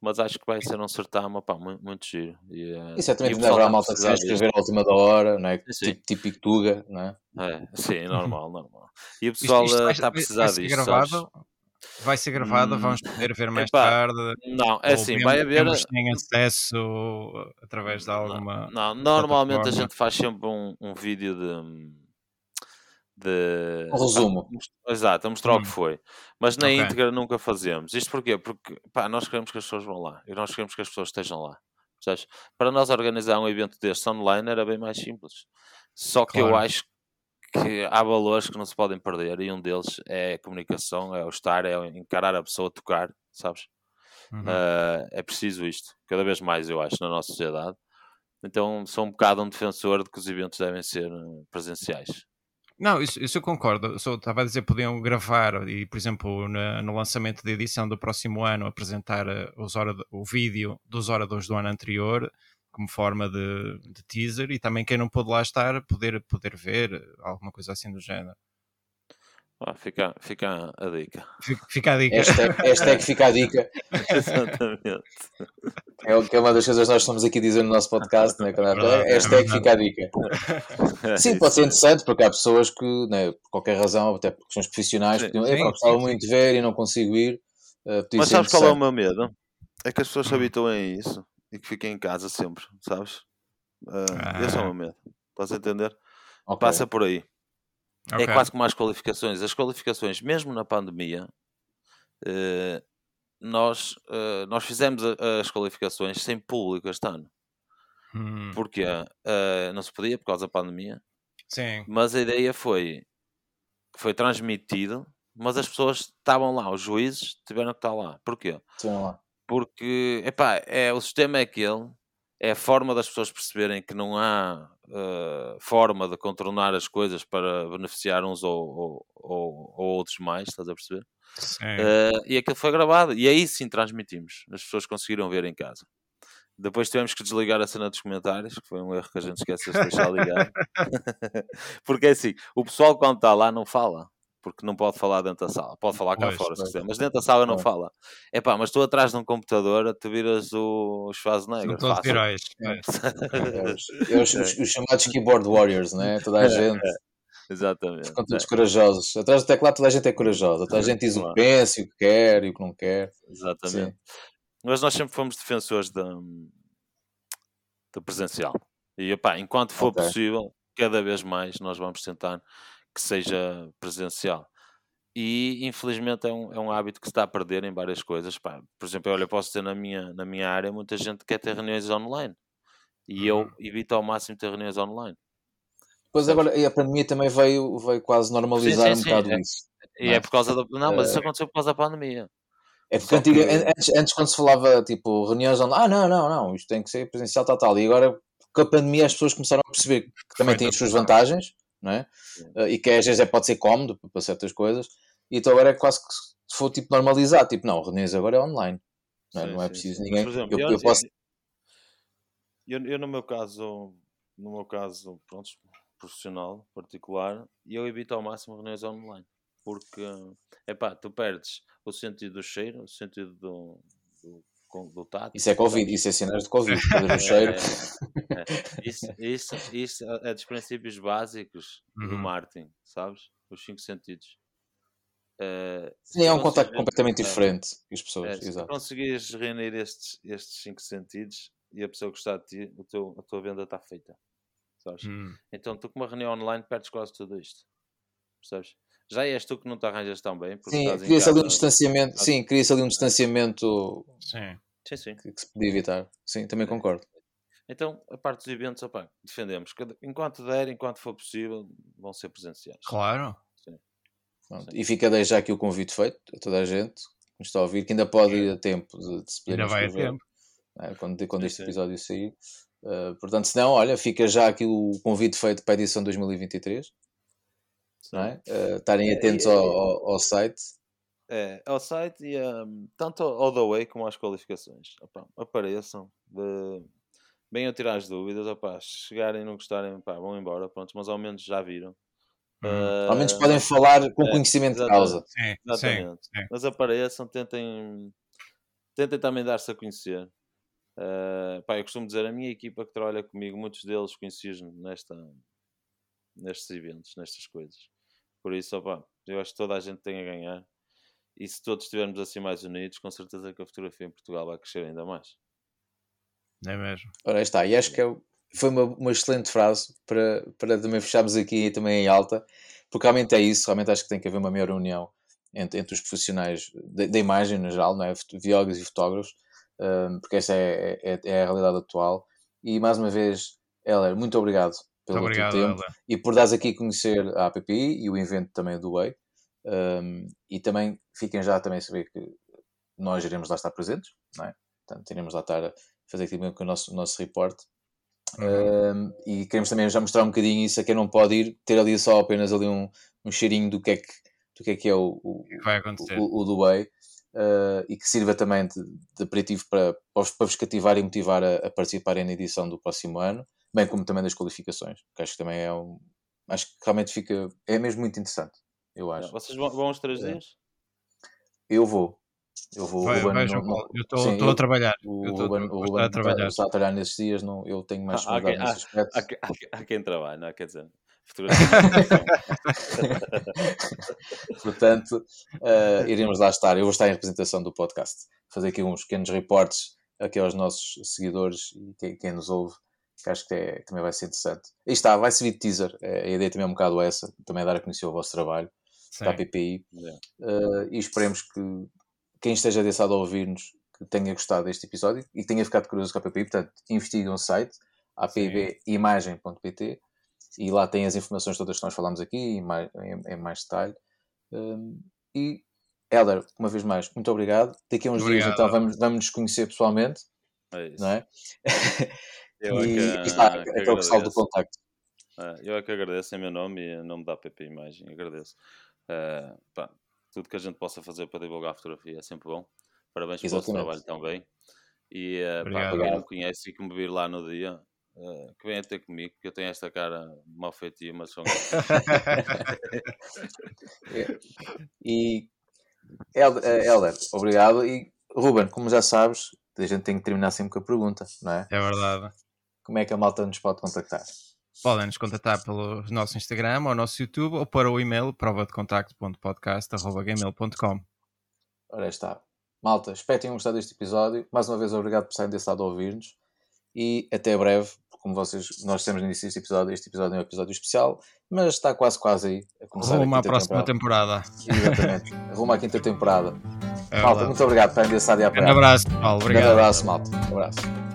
Mas acho que vai ser um certame pá, muito, muito giro. E, eh, E certamente e o ainda haverá malta que se vai inscrever à última da hora, não é? Sim, sim. Tipo, típico Tuga, não é? É, sim, (laughs) normal, normal. E o Isto, pessoal isto eh, vai, está a vai- precisar vai ser disto. gravado? sabes? Vai ser gravado, Hum, vamos poder ver mais epá, tarde. Não, é assim, vai haver. têm acesso através de alguma. Não, normalmente a gente faz sempre um, um vídeo de. De Um resumo. a mos- exato, a mostrar o que Hum. foi. Mas na Ok. íntegra nunca fazemos. Isto porquê? Porque pá, nós queremos que as pessoas vão lá e nós queremos que as pessoas estejam lá. Percebes? Para nós organizar um evento deste online era bem mais simples. Só que eu Claro. acho que há valores que não se podem perder e um deles é a comunicação, é o estar, é encarar a pessoa, tocar, sabes? Uhum. Uh, é preciso isto, cada vez mais, eu acho, na nossa sociedade. Então, sou um bocado um defensor de que os eventos devem ser uh, presenciais. Não, isso, isso eu concordo. Só estava a dizer podiam gravar e, por exemplo, na- no lançamento da edição do próximo ano, apresentar eh, os ora- o vídeo dos oradores do ano anterior como forma de, de teaser e também quem não pôde lá estar poder, poder ver alguma coisa assim do género. Ah, fica, fica a dica. Fica, a dica. Hashtag, hashtag fica a dica. (laughs) Exatamente. É, o- que é uma das coisas que nós estamos aqui a dizer no nosso podcast, né? Há- verdade, é hashtag verdade. fica a dica. Sim, pode ser interessante, porque há pessoas que, né, por qualquer razão, até por questões profissionais, Sim. podiam, Sim, "Epá, sim, gostava muito de ver e não consigo ir. Uh, Mas sabes qual é o meu medo? É que as pessoas se Hum. habituem a isso e que fiquem em casa sempre, sabes? Ah, Esse é o Ah. meu medo. Estás a entender? Ok. Passa por aí. Ok. É quase como as qualificações. As qualificações, mesmo na pandemia, eh, nós, eh, nós fizemos a- as qualificações sem público este ano. Hum, Porquê? Eh, não se podia por causa da pandemia, Sim. mas a ideia foi foi transmitido, mas as pessoas estavam lá, os juízes tiveram que estar lá. Porquê? Lá. Porque epá, é, o sistema é aquele, é a forma das pessoas perceberem que não há eh, forma de contornar as coisas para beneficiar uns ou, ou, ou- ou outros mais, estás a perceber? Eh, e aquilo foi gravado, e aí sim transmitimos, as pessoas conseguiram ver em casa. Depois tivemos que desligar a cena dos comentários, que foi um erro que a gente esqueceu de deixar ligado. (laughs) (laughs) Porque é assim, o pessoal quando está lá não fala, porque não pode falar dentro da sala. Pode falar cá Pois, fora se quiser, mas dentro da sala não Pois. fala. É pá, mas estou atrás de um computador, te viras o São Schwarzenegger. todos fácil. heróis. É os, é os- os- os chamados keyboard warriors, né? Toda a gente. Exatamente. Ficam todos corajosos. Atrás do teclado toda a gente é corajosa. Toda a gente diz o que pensa, e o que quer e o que não quer. Exatamente. Mas nós sempre fomos defensores da, da presencial. E epá, enquanto for Ok. possível, cada vez mais nós vamos tentar que seja presencial. E infelizmente é um, é um hábito que se está a perder em várias coisas. Pá, por exemplo, olha, eu posso ter na minha, na minha área muita gente quer ter reuniões online. E eu Uhum. evito ao máximo ter reuniões online. Pois agora, e a pandemia também veio, veio quase normalizar sim, um sim, bocado é. isso. E é é? por causa da. Não, mas isso aconteceu por causa da pandemia. É porque antiga, que- an- antes, antes quando se falava tipo reuniões online, ah não, não, não, isto tem que ser presencial, tal, tal. E agora com a pandemia as pessoas começaram a perceber que também tem as suas vantagens, não é? Eh, E que às vezes é, pode ser cómodo para certas coisas. E então agora é quase que se for tipo normalizar, tipo, não, reuniões agora é online. Não é, Sim, não é preciso sim. ninguém. Mas, por exemplo, eu, eu posso. Eu, eu, no meu caso, no meu caso, pronto, profissional, particular, eu evito ao máximo reuniões online. Porque, epá, tu perdes o sentido do cheiro, o sentido do, do, do tato. Isso é Covid, isso é sinais de Covid. (laughs) O cheiro. É, é. Isso, isso, isso é dos princípios básicos do Uhum. marketing, sabes? Os cinco sentidos. Eh, Sim, é um se contacto completamente é, diferente que as é, pessoas. se tu Exato. conseguires reunir estes, estes cinco sentidos e a pessoa gostar de ti, o teu, a tua venda está feita. Sabes? Hum, Então tu com uma reunião online perdes quase tudo isto. Percebes? Já és tu que não te arranjas tão bem. Porque Sim, cria-se ali um distanciamento. Sim, cria-se ali um distanciamento sim. Sim, sim. que, que se podia evitar. Sim, também É. concordo. Então, a parte dos eventos, opá, defendemos. Enquanto der, enquanto for possível, vão ser presenciais. Claro. Pronto, Sim. E fica desde já aqui o convite feito a toda a gente que nos está a ouvir, que ainda pode ir a tempo de, de se poder Ainda vai a tempo. é? quando, quando Sim, este sim. episódio sair. Uh, portanto, se não, olha, fica já aqui o convite feito para a edição 2023. Não é? Uh, estarem É, atentos e- ao, ao, ao site. É, ao site e um, tanto ao The Way como às qualificações. Opá, apareçam, de- venham tirar as dúvidas, se chegarem e não gostarem, pá, vão embora, pronto, mas ao menos já viram. Uhum. Ao menos Ah, podem falar com é, conhecimento de causa. Sim, sim. Exatamente. sim. Mas apareçam, tentem, tentem também dar-se a conhecer. Uh, pá, eu costumo dizer, a minha equipa que trabalha comigo, muitos deles conheci-os nesta, nestes eventos, nestas coisas. Por isso, opá, eu acho que toda a gente tem a ganhar. E se todos estivermos assim mais unidos, com certeza que a fotografia em Portugal vai crescer ainda mais. É mesmo. Ora, está. E acho que é foi uma, uma excelente frase para, para também fecharmos aqui também em alta, porque realmente é isso. Realmente acho que tem que haver uma maior união entre, entre os profissionais da imagem no geral, não é? Biólogos e fotógrafos, hum, porque essa é, é, é a realidade atual. E mais uma vez, Heller, muito obrigado pelo obrigado, teu tempo e por dares aqui a conhecer a APPI e o evento também do Way. Um, e também fiquem já também a saber que nós iremos lá estar presentes, não é? Portanto, iremos lá estar a fazer aqui o nosso, o nosso report. Um, e queremos também já mostrar um bocadinho isso a quem não pode ir, ter ali só apenas ali um, um cheirinho do que é que, do que, é, que é o, o, O que vai acontecer? o, o Way uh, e que sirva também de, de aperitivo para, para, vos, para vos cativar e motivar a, a participarem na edição do próximo ano, bem como também das qualificações, que acho que também é um. Acho que realmente fica. É mesmo muito interessante. eu acho. Vocês vão, vão os três É. dias? Eu vou. Eu vou. Vai- Ruben vai, não-. Eu estou a trabalhar. O Eu estou- Ruben, o a trabalhar. está, está a trabalhar nesses dias, não, eu tenho mais Ah, há quem- nesse aspecto. Há, que- há que- há quem trabalhe, não é? Quer dizer. (laughs) (laughs) Portanto, eh, iremos lá estar. Eu vou estar em representação do podcast. Fazer aqui uns pequenos reportes aqui aos nossos seguidores e quem, quem nos ouve, que acho que é- também vai ser interessante. Aí está, vai servir de teaser. Eh, a ideia também é um bocado essa, também é dar a conhecer o vosso trabalho Sim. da PPI. Yeah. Eh, e esperemos que quem esteja desse lado a ouvir-nos que tenha gostado deste episódio e que tenha ficado curioso com a PPI. Portanto, investiguem o site apbimagem.pt e lá tem as informações todas que nós falamos aqui em mais, em, em mais detalhe. Um, e, Helder, uma vez mais, muito obrigado. Daqui a uns dias Obrigado. então vamos, vamos nos conhecer pessoalmente, É isso. não é? (laughs) Eu é e, que, e está, que aquele pessoal do agradeço. contacto. É, eu é que agradeço em meu nome e em nome da APP Imagem. Agradeço. É, pá, tudo que a gente possa fazer para divulgar a fotografia é sempre bom. Parabéns pelo vosso trabalho também. E é, Obrigado. para quem não me conhece e que me vir lá no dia, é, que venha ter comigo, porque eu tenho esta cara mal feitinha, mas um É. E Helder, eh, Helder, obrigado. E Ruben, como já sabes, a gente tem que terminar sempre com a pergunta, não é? É verdade. Como é que a malta nos pode contactar? Podem nos contatar pelo nosso Instagram ou nosso YouTube ou para o e-mail prova de contacto.podcast.gmail.com. Ora está. Malta, espero que tenham gostado deste episódio. Mais uma vez, obrigado por estarem desse lado a ouvir-nos. E até breve. Como vocês, nós temos no início deste episódio, este episódio é um episódio especial, mas está quase, quase aí a começar Rumo a à próxima temporada. temporada. Exatamente. (laughs) Rumo à quinta temporada. É malta, muito obrigado por estarem desse lado e a Um abraço, Paulo. Um Obrigado. abraço, malta. Um abraço.